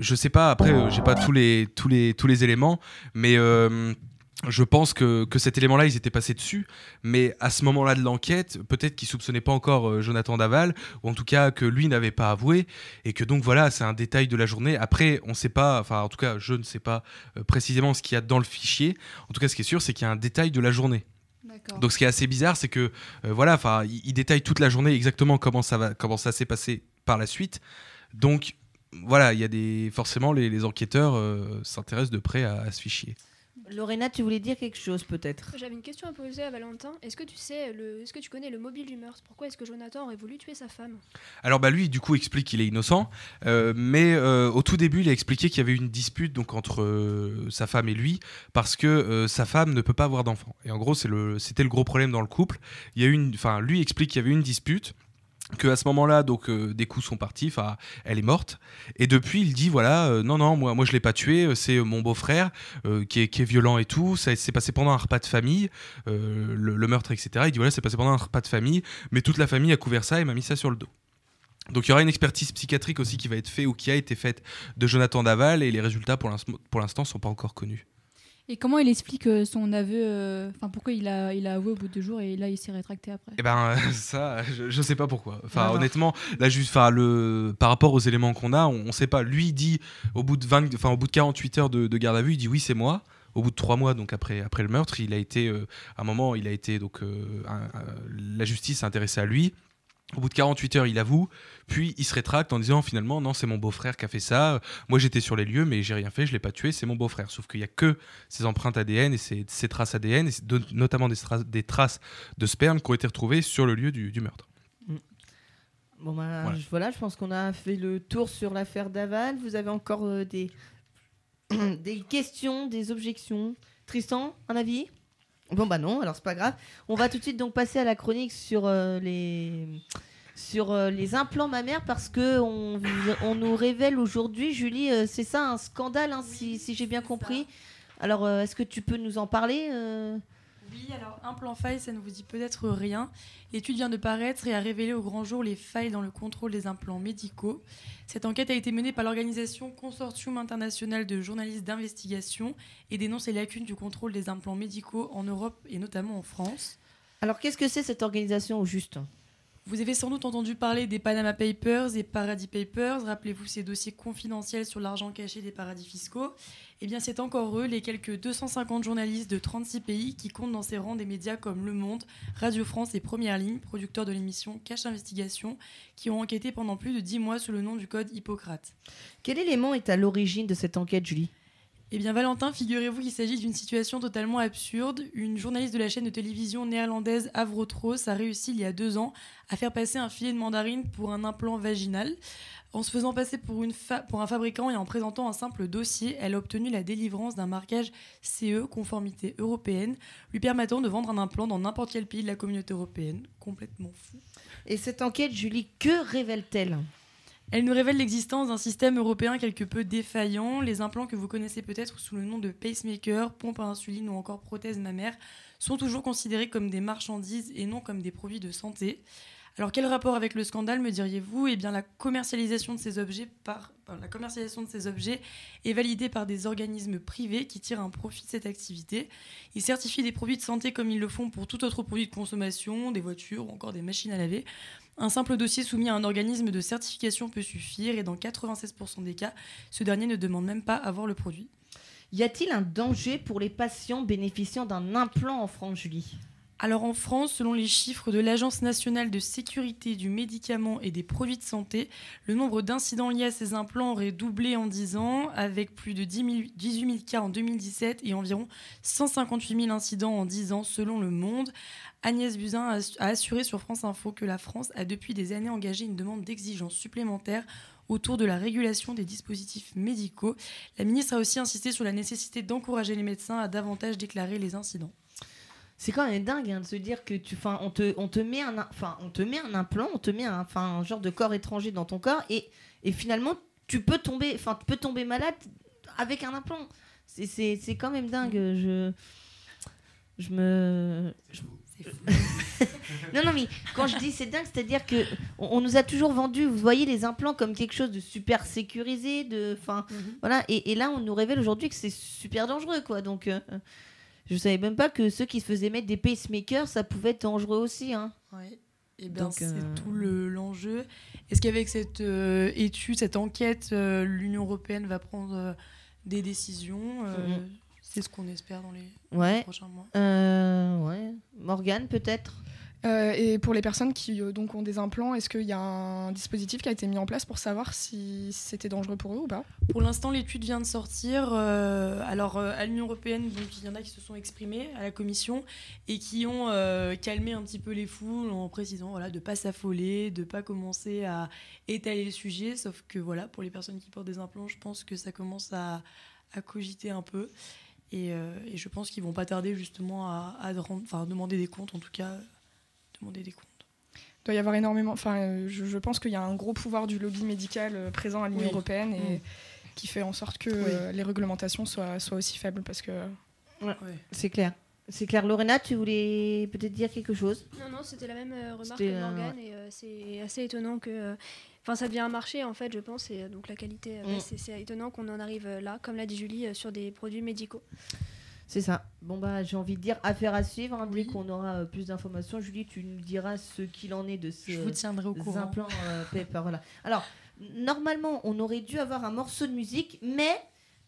je sais pas. Après, j'ai pas tous les tous les tous les éléments, mais je pense que, que cet élément-là, ils étaient passés dessus, mais à ce moment-là de l'enquête, peut-être qu'ils soupçonnaient pas encore euh, Jonathan Daval, ou en tout cas que lui n'avait pas avoué, et que donc voilà, c'est un détail de la journée. Après, on ne sait pas, enfin en tout cas, je ne sais pas euh, précisément ce qu'il y a dans le fichier. En tout cas, ce qui est sûr, c'est qu'il y a un détail de la journée. Donc ce qui est assez bizarre, c'est que euh, voilà, enfin, il, détaille toute la journée exactement comment ça va, comment ça s'est passé par la suite. Donc voilà, il y a des forcément les, enquêteurs s'intéressent de près à ce fichier. Lorena, tu voulais dire quelque chose peut-être? J'avais une question à poser à Valentin. Est-ce que tu sais, le... est-ce que tu connais le mobile du meurtre? Pourquoi est-ce que Jonathan aurait voulu tuer sa femme? Alors bah lui, du coup, explique qu'il est innocent, euh, mais euh, au tout début, il a expliqué qu'il y avait une dispute donc entre euh, sa femme et lui parce que sa femme ne peut pas avoir d'enfant. Et en gros, c'est le, c'était le gros problème dans le couple. Il y a une, enfin, lui explique qu'il y avait une dispute que à ce moment-là, donc euh, des coups sont partis, enfin, elle est morte. Et depuis, il dit voilà, euh, non, non, moi, moi je l'ai pas tué, euh, c'est mon beau-frère qui, est, qui, est, violent et tout. Ça s'est passé pendant un repas de famille, le, meurtre, etc. Il dit voilà, c'est passé pendant un repas de famille, mais toute la famille a couvert ça et m'a mis ça sur le dos. Donc il y aura une expertise psychiatrique aussi qui va être faite ou qui a été faite de Jonathan Daval et les résultats pour l'instant sont pas encore connus. Et comment il explique euh, son aveu euh, Enfin, pourquoi il a, il a avoué au bout de deux jours et là il s'est rétracté après? Eh ben, ça, je, je sais pas pourquoi. Enfin, honnêtement, là, juste, enfin, le, par rapport aux éléments qu'on a, on, ne sait pas. Lui il dit au bout de 20, enfin, au bout de 48 heures de, garde à vue, il dit oui, c'est moi au bout de trois mois, donc après, après le meurtre, il a été, euh, à un moment, il a été, donc, la justice s'est intéressée à lui. Au bout de 48 heures, il avoue, puis il se rétracte en disant finalement non, c'est mon beau-frère qui a fait ça. Moi j'étais sur les lieux, mais j'ai rien fait, je l'ai pas tué, c'est mon beau-frère. Sauf qu'il y a que ses empreintes ADN et ses, traces ADN, et notamment des, des, traces de sperme qui ont été retrouvées sur le lieu du, meurtre. Mm. Bon ben, voilà. Je, pense qu'on a fait le tour sur l'affaire Daval. Vous avez encore euh, des, des questions, des objections? Tristan, un avis? Bon bah non, alors c'est pas grave. On va tout de suite donc passer à la chronique sur euh, les sur euh, les implants mammaires parce que on, on nous révèle aujourd'hui, Julie, euh, c'est ça un scandale, hein, si, si j'ai bien compris. Alors, est-ce que tu peux nous en parler Oui, alors implant faille, ça ne vous dit peut-être rien. L'étude vient de paraître et a révélé au grand jour les failles dans le contrôle des implants médicaux. Cette enquête a été menée par l'organisation Consortium International de journalistes d'investigation et dénonce les lacunes du contrôle des implants médicaux en Europe et notamment en France. Alors, qu'est-ce que c'est cette organisation au juste? Vous avez sans doute entendu parler des Panama Papers et Paradis Papers. Rappelez-vous ces dossiers confidentiels sur l'argent caché des paradis fiscaux. Eh bien, c'est encore eux, les quelques 250 journalistes de 36 pays qui comptent dans ces rangs des médias comme Le Monde, Radio France et Première Ligne, producteurs de l'émission Cache Investigation, qui ont enquêté pendant plus de 10 mois sous le nom du code Hippocrate. Quel élément est à l'origine de cette enquête, Julie? Eh bien, Valentin, figurez-vous qu'il s'agit d'une situation totalement absurde. Une journaliste de la chaîne de télévision néerlandaise Avrotros a réussi il y a deux ans à faire passer un filet de mandarine pour un implant vaginal. En se faisant passer pour, une fa- pour un fabricant et en présentant un simple dossier, elle a obtenu la délivrance d'un marquage CE, conformité européenne, lui permettant de vendre un implant dans n'importe quel pays de la communauté européenne. Complètement fou. Et cette enquête, Julie, que révèle-t-elle? Elle nous révèle l'existence d'un système européen quelque peu défaillant. Les implants que vous connaissez peut-être sous le nom de pacemaker, pompe à insuline ou encore prothèse mammaire sont toujours considérés comme des marchandises et non comme des produits de santé. Alors quel rapport avec le scandale me diriez-vous? Eh bien la commercialisation de ces objets par est validée par des organismes privés qui tirent un profit de cette activité. Ils certifient des produits de santé comme ils le font pour tout autre produit de consommation, des voitures ou encore des machines à laver. Un simple dossier soumis à un organisme de certification peut suffire et dans 96% des cas, ce dernier ne demande même pas à voir le produit. Y a-t-il un danger pour les patients bénéficiant d'un implant en France, Julie Alors en France, selon les chiffres de l'Agence nationale de sécurité du médicament et des produits de santé, le nombre d'incidents liés à ces implants aurait doublé en 10 ans, avec plus de 10 000 18 000 cas en 2017 et environ 158 000 incidents en 10 ans selon le monde. Agnès Buzyn a assuré sur France Info que la France a depuis des années engagé une demande d'exigence supplémentaire autour de la régulation des dispositifs médicaux. La ministre a aussi insisté sur la nécessité d'encourager les médecins à davantage déclarer les incidents. C'est quand même dingue hein, de se dire que tu, enfin, on te, on te met un, enfin, on te met un implant, on te met un, enfin, un genre de corps étranger dans ton corps et, et finalement tu peux tomber, enfin, tu peux tomber malade avec un implant. C'est, c'est, c'est quand même dingue. Je, je me, je- non, non, mais quand je dis c'est dingue, c'est-à-dire que on, on nous a toujours vendu, vous voyez, les implants comme quelque chose de super sécurisé, de, enfin, voilà. Et, et là, on nous révèle aujourd'hui que c'est super dangereux, quoi. Donc, euh, je savais même pas que ceux qui se faisaient mettre des pacemakers, ça pouvait être dangereux aussi, hein. Ouais. Et bien, Donc, c'est euh, tout le- l'enjeu. Est-ce qu'avec cette euh, étude, cette enquête, euh, l'Union européenne va prendre des décisions Mhm. C'est ce qu'on espère dans les Ouais. prochains mois? Ouais. Morgane, peut-être? Euh, et pour les personnes qui euh, donc ont des implants, est-ce qu'il y a un dispositif qui a été mis en place pour savoir si c'était dangereux pour eux ou pas? Pour l'instant, l'étude vient de sortir. euh, alors, à l'Union européenne, donc, il y en a qui se sont exprimés à la Commission et qui ont calmé un petit peu les foules en précisant voilà, de ne pas s'affoler, de ne pas commencer à étaler le sujet. Sauf que voilà, pour les personnes qui portent des implants, je pense que ça commence à, cogiter un peu. Et, je pense qu'ils vont pas tarder justement à, demander des comptes, en tout cas, demander des comptes. Il doit y avoir énormément. Enfin, euh, je, je pense qu'il y a un gros pouvoir du lobby médical euh, présent à l'Union Oui. européenne et Mm. qui fait en sorte que euh, les réglementations soient, soient aussi faibles parce que. C'est clair. C'est clair. Lorena, tu voulais peut-être dire quelque chose? Non, non, c'était la même euh, remarque C'était, que euh, Morgane et euh, c'est assez étonnant que. euh, Enfin, ça devient un marché en fait, je pense, et donc la qualité, Mm. c'est- c'est étonnant qu'on en arrive là, comme l'a dit Julie, euh, sur des produits médicaux. C'est ça. Bon, bah, j'ai envie de dire affaire à suivre. hein. Dès qu'on aura euh, plus d'informations, Julie, tu nous diras ce qu'il en est de ces Je vous tiendrai au euh, courant. implants euh, paper. Voilà. Alors, normalement, on aurait dû avoir un morceau de musique, mais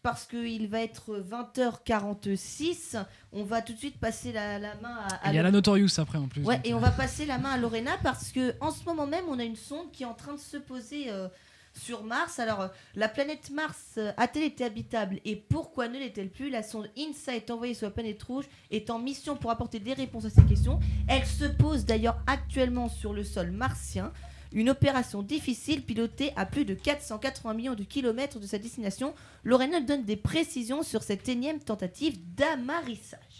parce qu'il va être 20h46, on va tout de suite passer la, la main à. à Il y a la Notorious après en plus. Ouais, donc, et euh, on va passer la main à Lorena parce que en ce moment même, on a une sonde qui est en train de se poser euh, sur Mars. Alors, euh, la planète Mars euh, a-t-elle été habitable et pourquoi ne l'est-elle plus? La sonde INSA est envoyée sur la planète rouge, est en mission pour apporter des réponses à ces questions. Elle se pose d'ailleurs actuellement sur le sol martien. Une opération difficile pilotée à plus de 480 millions de kilomètres de sa destination. Lorena donne des précisions sur cette énième tentative d'amarrissage.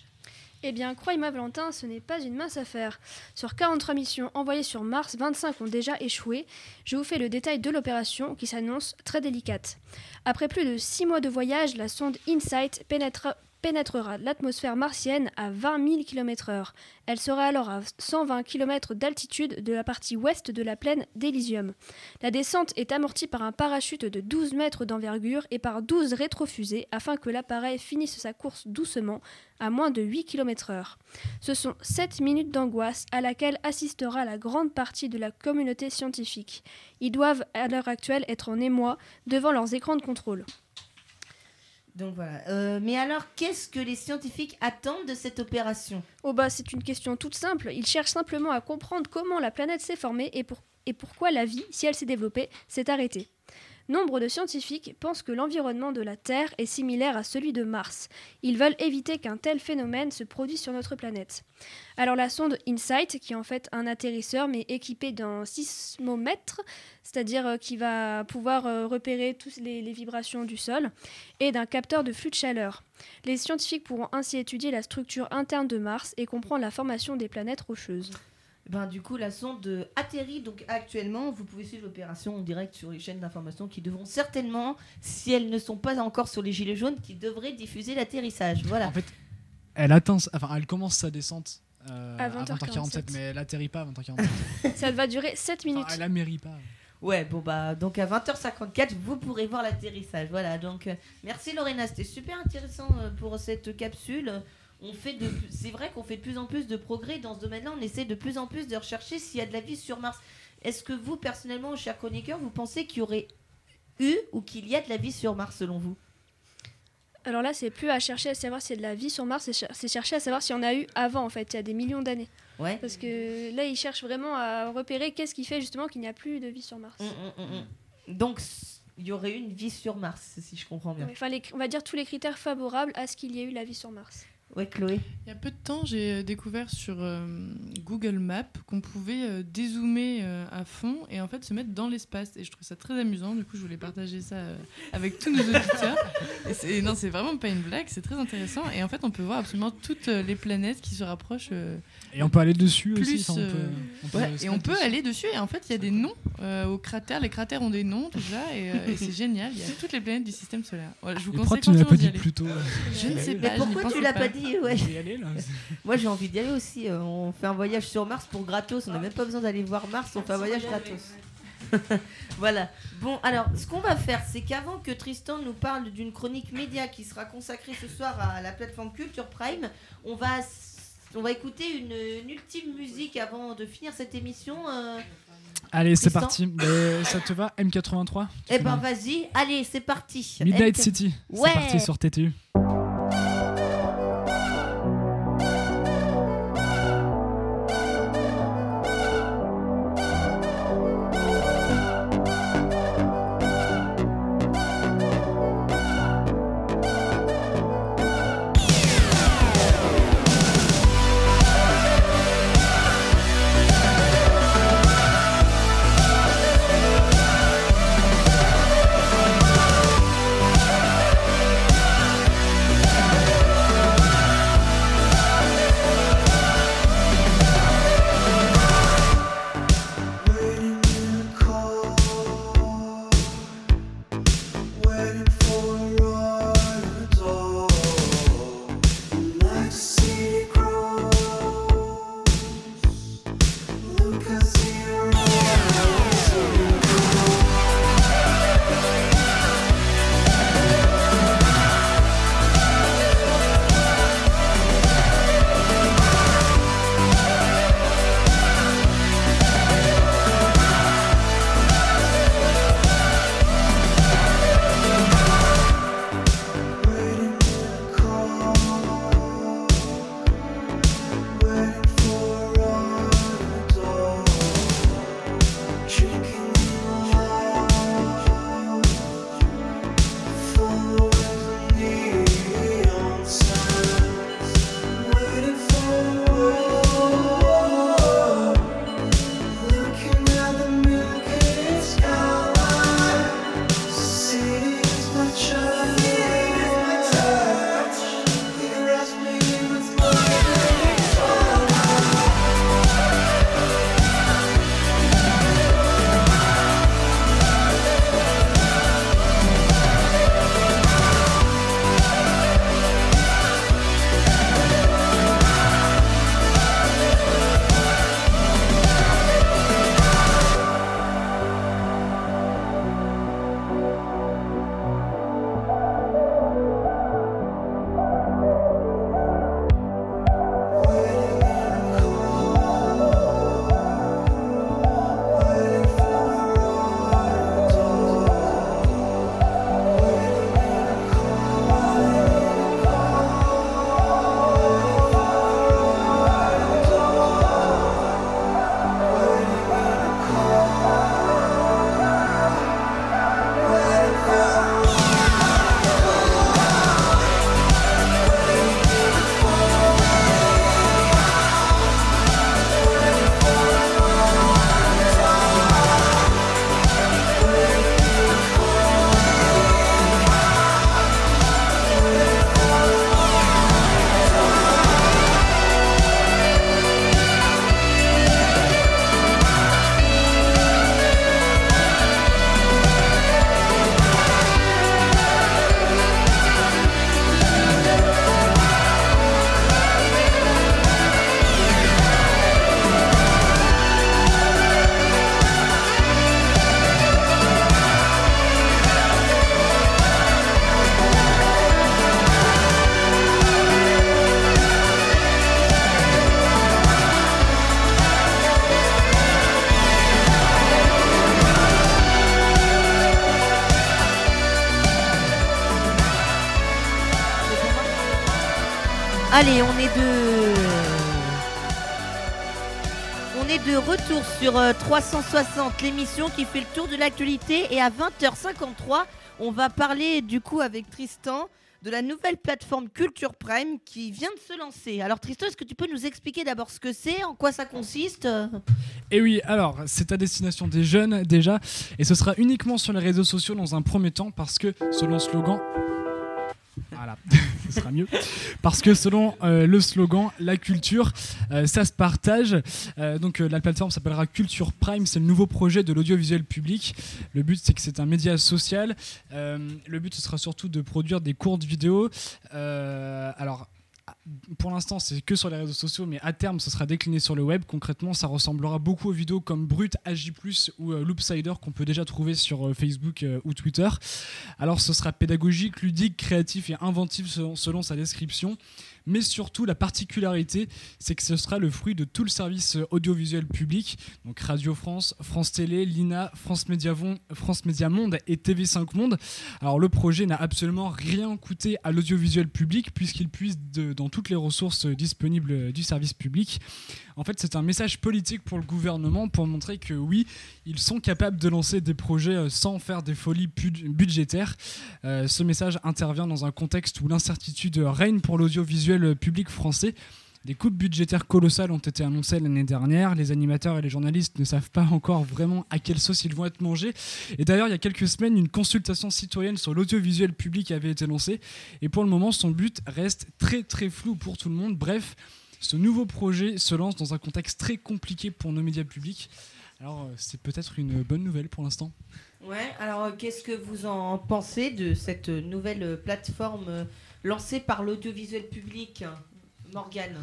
Eh bien, croyez-moi, Valentin, ce n'est pas une mince affaire. Sur 43 missions envoyées sur Mars, 25 ont déjà échoué. Je vous fais le détail de l'opération qui s'annonce très délicate. Après plus de 6 mois de voyage, la sonde InSight pénétra- pénétrera l'atmosphère martienne à 20 000 km/h. Elle sera alors à 120 km d'altitude de la partie ouest de la plaine d'Elysium. La descente est amortie par un parachute de 12 mètres d'envergure et par 12 rétrofusées afin que l'appareil finisse sa course doucement à moins de 8 km/h. Ce sont 7 minutes d'angoisse à laquelle assistera la grande partie de la communauté scientifique. Ils doivent à l'heure actuelle être en émoi devant leurs écrans de contrôle. Donc voilà. Euh, mais alors, qu'est-ce que les scientifiques attendent de cette opération? Oh bah c'est une question toute simple. Ils cherchent simplement à comprendre comment la planète s'est formée et, pour- et pourquoi la vie, si elle s'est développée, s'est arrêtée. Nombre de scientifiques pensent que l'environnement de la Terre est similaire à celui de Mars. Ils veulent éviter qu'un tel phénomène se produise sur notre planète. Alors la sonde InSight, qui est en fait un atterrisseur mais équipé d'un sismomètre, c'est-à-dire euh, qui va pouvoir euh, repérer toutes les, les vibrations du sol, et d'un capteur de flux de chaleur. Les scientifiques pourront ainsi étudier la structure interne de Mars et comprendre la formation des planètes rocheuses. Ben, du coup, la sonde euh, atterrit donc actuellement. Vous pouvez suivre l'opération en direct sur les chaînes d'information qui devront certainement, si elles ne sont pas encore sur les gilets jaunes, qui devraient diffuser l'atterrissage. Voilà. En fait, elle atteint, enfin, elle commence sa descente euh, À à 20h47. 20h47, mais elle atterrit pas à 20h47. Ça va durer 7 minutes. Enfin, elle amèrit pas. Ouais, bon bah donc à 20h54, vous pourrez voir l'atterrissage. Voilà, donc euh, merci Lorena, c'était super intéressant euh, pour cette capsule. On fait de c'est vrai qu'on fait de plus en plus de progrès dans ce domaine-là, on essaie de plus en plus de rechercher s'il y a de la vie sur Mars. Est-ce que vous personnellement, chers chroniqueurs, vous pensez qu'il y aurait eu ou qu'il y a de la vie sur Mars selon vous? Alors là, c'est plus à chercher à savoir s'il y a de la vie sur Mars, c'est cher- chercher à savoir s'il y en a eu avant, en fait, il y a des millions d'années. Ouais. Parce que là, ils cherchent vraiment à repérer qu'est-ce qui fait justement qu'il n'y a plus de vie sur Mars. Hum, hum, hum. Donc il y aurait eu une vie sur Mars, si je comprends bien. Ouais, Enfin, les- on va dire tous les critères favorables à ce qu'il y ait eu la vie sur Mars. Ouais, Chloé. Il y a peu de temps, j'ai euh, découvert sur euh, Google Maps qu'on pouvait euh, dézoomer euh, à fond et en fait se mettre dans l'espace. Et je trouve ça très amusant. Du coup, je voulais partager ça euh, avec tous nos auditeurs. Et c'est- non, c'est vraiment pas une blague, c'est très intéressant. Et en fait, on peut voir absolument toutes les planètes qui se rapprochent. euh, Et on peut aller dessus plus, aussi. enfin, on euh, peut- on peut ouais, se et on peut dessus. aller dessus. Et en fait, il y a des noms euh, aux cratères. Les cratères ont des noms, tout ça. Et, euh, et c'est génial. Il y a toutes les planètes du système solaire. Voilà, je vous Et pourquoi conseille tu ne l'as pas dit plus tôt Je ne sais pas. pourquoi tu l'as pas dit ouais. Je vais y aller, là. Moi j'ai envie d'y aller aussi. euh, On fait un voyage sur Mars pour gratos. On n'a même pas besoin d'aller voir Mars. On fait un voyage gratos. voilà. Bon, alors ce qu'on va faire, c'est qu'avant que Tristan nous parle d'une chronique média qui sera consacrée ce soir à la plateforme Culture Prime, on va, on va écouter une, une ultime musique avant de finir cette émission. euh. Allez, c'est parti. Mais ça te va M83 Eh ben vas-y, allez, c'est parti. Midnight. City. Ouais. C'est parti sur TTU. Allez, on est de. On est de retour sur 360, euh, l'émission qui fait le tour de l'actualité. Et à 20h53, on va parler du coup avec Tristan de la nouvelle plateforme Culture Prime qui vient de se lancer. Alors Tristan, est-ce que tu peux nous expliquer d'abord ce que c'est, en quoi ça consiste? Eh oui, alors c'est à destination des jeunes déjà, et ce sera uniquement sur les réseaux sociaux dans un premier temps parce que selon le slogan voilà, ce sera mieux. Parce que selon euh, le slogan, la culture, euh, ça se partage. Euh, donc la plateforme s'appellera Culture Prime, c'est le nouveau projet de l'audiovisuel public. Le but, c'est que c'est un média social. le but, ce sera surtout de produire des courtes vidéos. alors, pour l'instant, c'est que sur les réseaux sociaux, mais à terme, ça sera décliné sur le web. Concrètement, ça ressemblera beaucoup aux vidéos comme Brut, AJ, ou euh, Loopsider qu'on peut déjà trouver sur euh, Facebook euh, ou Twitter. Alors, ce sera pédagogique, ludique, créatif et inventif selon sa description mais surtout la particularité, c'est que ce sera le fruit de tout le service audiovisuel public, donc Radio France, France Télé, l'INA, France Média, France Média Monde et TV5 Monde. Alors le projet n'a absolument rien coûté à l'audiovisuel public puisqu'il puise dans toutes les ressources disponibles du service public. En fait, c'est un message politique pour le gouvernement pour montrer que oui, ils sont capables de lancer des projets euh, sans faire des folies budgétaires. Euh, ce message intervient dans un contexte où l'incertitude règne pour l'audiovisuel public français. Des coupes budgétaires colossales ont été annoncées l'année dernière. Les animateurs et les journalistes ne savent pas encore vraiment à quelle sauce ils vont être mangés. Et d'ailleurs, il y a quelques semaines, une consultation citoyenne sur l'audiovisuel public avait été lancée. Et pour le moment, son but reste très très flou pour tout le monde. Bref, ce nouveau projet se lance dans un contexte très compliqué pour nos médias publics. Alors, euh, c'est peut-être une bonne nouvelle pour l'instant. Ouais, alors euh, qu'est-ce que vous en pensez de cette nouvelle plateforme euh, lancée par l'audiovisuel public Morgane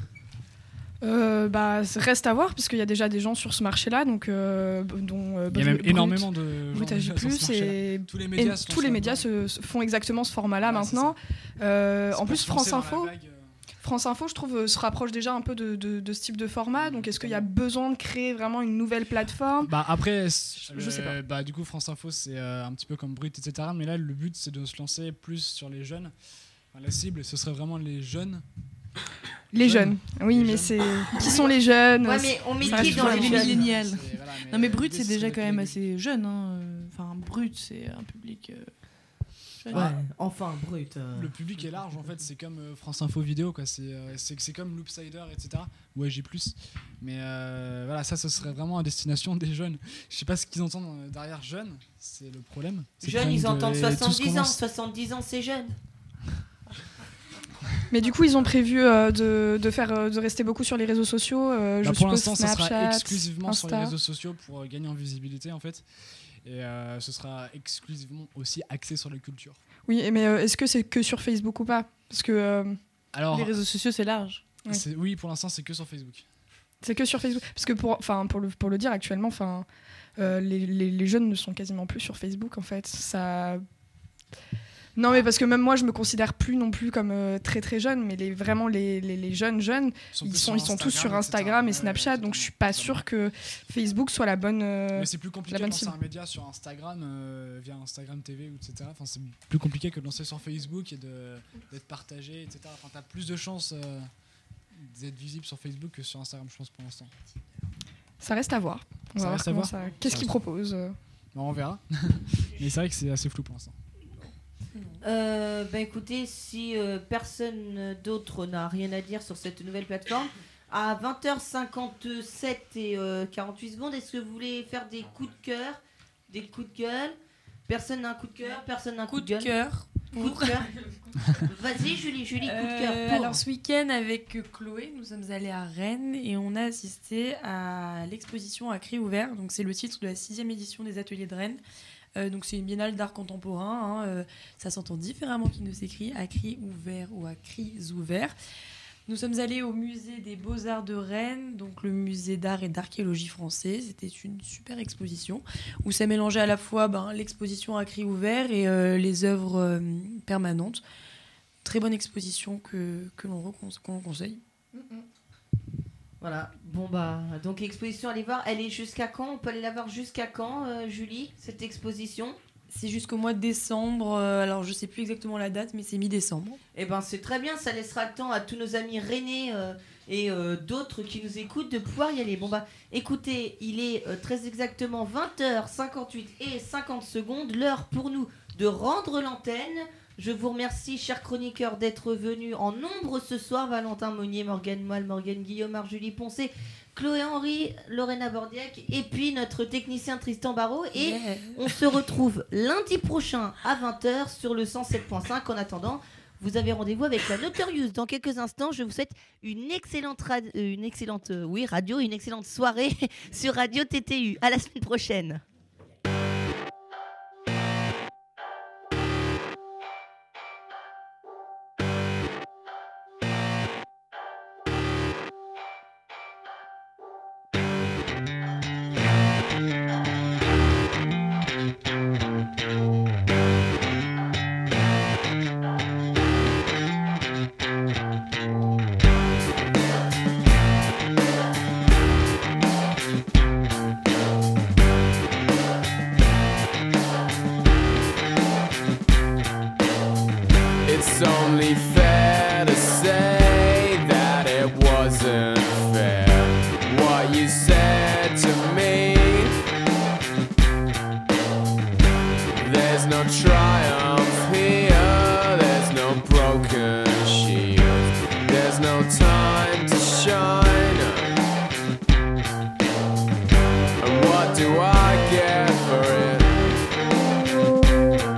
euh, bah, reste à voir puisqu'il y a déjà des gens sur ce marché-là, donc dont il y a même énormément de gens plus et tous les médias, tous les médias se, font exactement ce format-là maintenant. en plus, France Info. France Info, je trouve, euh, se rapproche déjà un peu de, ce type de format. Donc, est-ce qu'il y a besoin de créer vraiment une nouvelle plateforme? Bah après, je sais pas. Bah du coup, France Info, c'est euh, un petit peu comme Brut, etc. Mais là, le but, c'est de se lancer plus sur les jeunes. La cible, ce serait vraiment les jeunes. Les jeunes, oui, mais c'est qui sont les jeunes Ouais, mais on met qui dans les millénials Non, mais Brut, c'est déjà quand même assez jeune. Hein. Enfin, Brut, c'est un public. Euh, Ouais, enfin, brut. Euh. Le public est large en fait, c'est comme euh, France Info Vidéo, quoi. C'est, euh, c'est, comme Loopsider, etc. Ouais, j'ai plus. Mais voilà, ça, ce serait vraiment à destination des jeunes. Je sais pas ce qu'ils entendent derrière jeunes, c'est le problème. Jeunes, ils entendent 70 ans. 70 ans, c'est jeune. Mais du coup, ils ont prévu de, de, faire, de rester beaucoup sur les réseaux sociaux. Bah, je pour l'instant, ça sera exclusivement sur les réseaux sociaux pour gagner en visibilité, en fait. Et euh, ce sera exclusivement aussi axé sur la culture. Oui, mais euh, est-ce que c'est que sur Facebook ou pas? Parce que euh, Alors, les réseaux sociaux, c'est large. Oui, pour l'instant, c'est que sur Facebook. C'est que sur Facebook. Parce que pour, pour, le, pour le dire actuellement, les, les, les, jeunes ne sont quasiment plus sur Facebook en fait. Ça non, mais parce que même moi, je me considère plus non plus comme euh, très très jeune, mais les, vraiment les, les, jeunes jeunes, ils sont, ils sont, tous sur Instagram et Snapchat, donc je suis pas sûre que Facebook soit la bonne. Euh, mais c'est plus compliqué de lancer un média sur Instagram euh, via Instagram TV, etc. Enfin, c'est plus compliqué que de lancer sur Facebook et d'être partagé, etc. Enfin, t'as plus de chances d'être visible sur Facebook que sur Instagram, je pense, pour l'instant. Ça reste à voir. On va voir, Qu'est-ce qu'ils proposent On verra. mais c'est vrai que c'est assez flou pour l'instant. Euh, ben écoutez, si euh, personne d'autre n'a rien à dire sur cette nouvelle plateforme, à 20h57 et 48 euh, secondes, est-ce que vous voulez faire des coups de cœur, des coups de gueule? Personne n'a un coup de cœur, personne n'a un coup, de, cœur. Coup de cœur? Vas-y, Julie, Julie, coup de cœur. Alors, ce week-end, avec Chloé, nous sommes allés à Rennes et on a assisté à l'exposition à cri ouvert. Donc, c'est le titre de la sixième édition des Ateliers de Rennes. Euh, donc c'est une biennale d'art contemporain. Hein, euh, ça s'entend différemment qu'il ne s'écrit à cri ouvert ou à cris ouverts. Nous sommes allés au musée des beaux-arts de Rennes, donc le musée d'art et d'archéologie français. C'était une super exposition où ça mélangeait à la fois ben, l'exposition à cri ouvert et euh, les œuvres permanentes. Très bonne exposition que, que l'on conseille. Mm, mm. Voilà. Bon bah donc exposition, allez voir. Elle est jusqu'à quand? On peut aller la voir jusqu'à quand, euh, Julie, cette exposition? C'est jusqu'au mois de décembre. euh, alors, je sais plus exactement la date, mais c'est mi-décembre. Eh ben c'est très bien, ça laissera le temps à tous nos amis rennais euh, et euh, d'autres qui nous écoutent de pouvoir y aller. Bon bah écoutez, il est très exactement 20h58 et 50 secondes, l'heure pour nous de rendre l'antenne. Je vous remercie, chers chroniqueurs, d'être venus en nombre ce soir. Valentin Monnier, Morgane Moelle, Morgane Guillaume, Marjulie Poncé, Chloé Henry, Lorena Bordiac et puis notre technicien Tristan Barraud. Et Yeah. on se retrouve lundi prochain à 20h sur le 107.5. En attendant, vous avez rendez-vous avec la Notorious dans quelques instants. Je vous souhaite une excellente, euh, une excellente euh, oui, radio, une excellente soirée sur Radio TTU. À la semaine prochaine.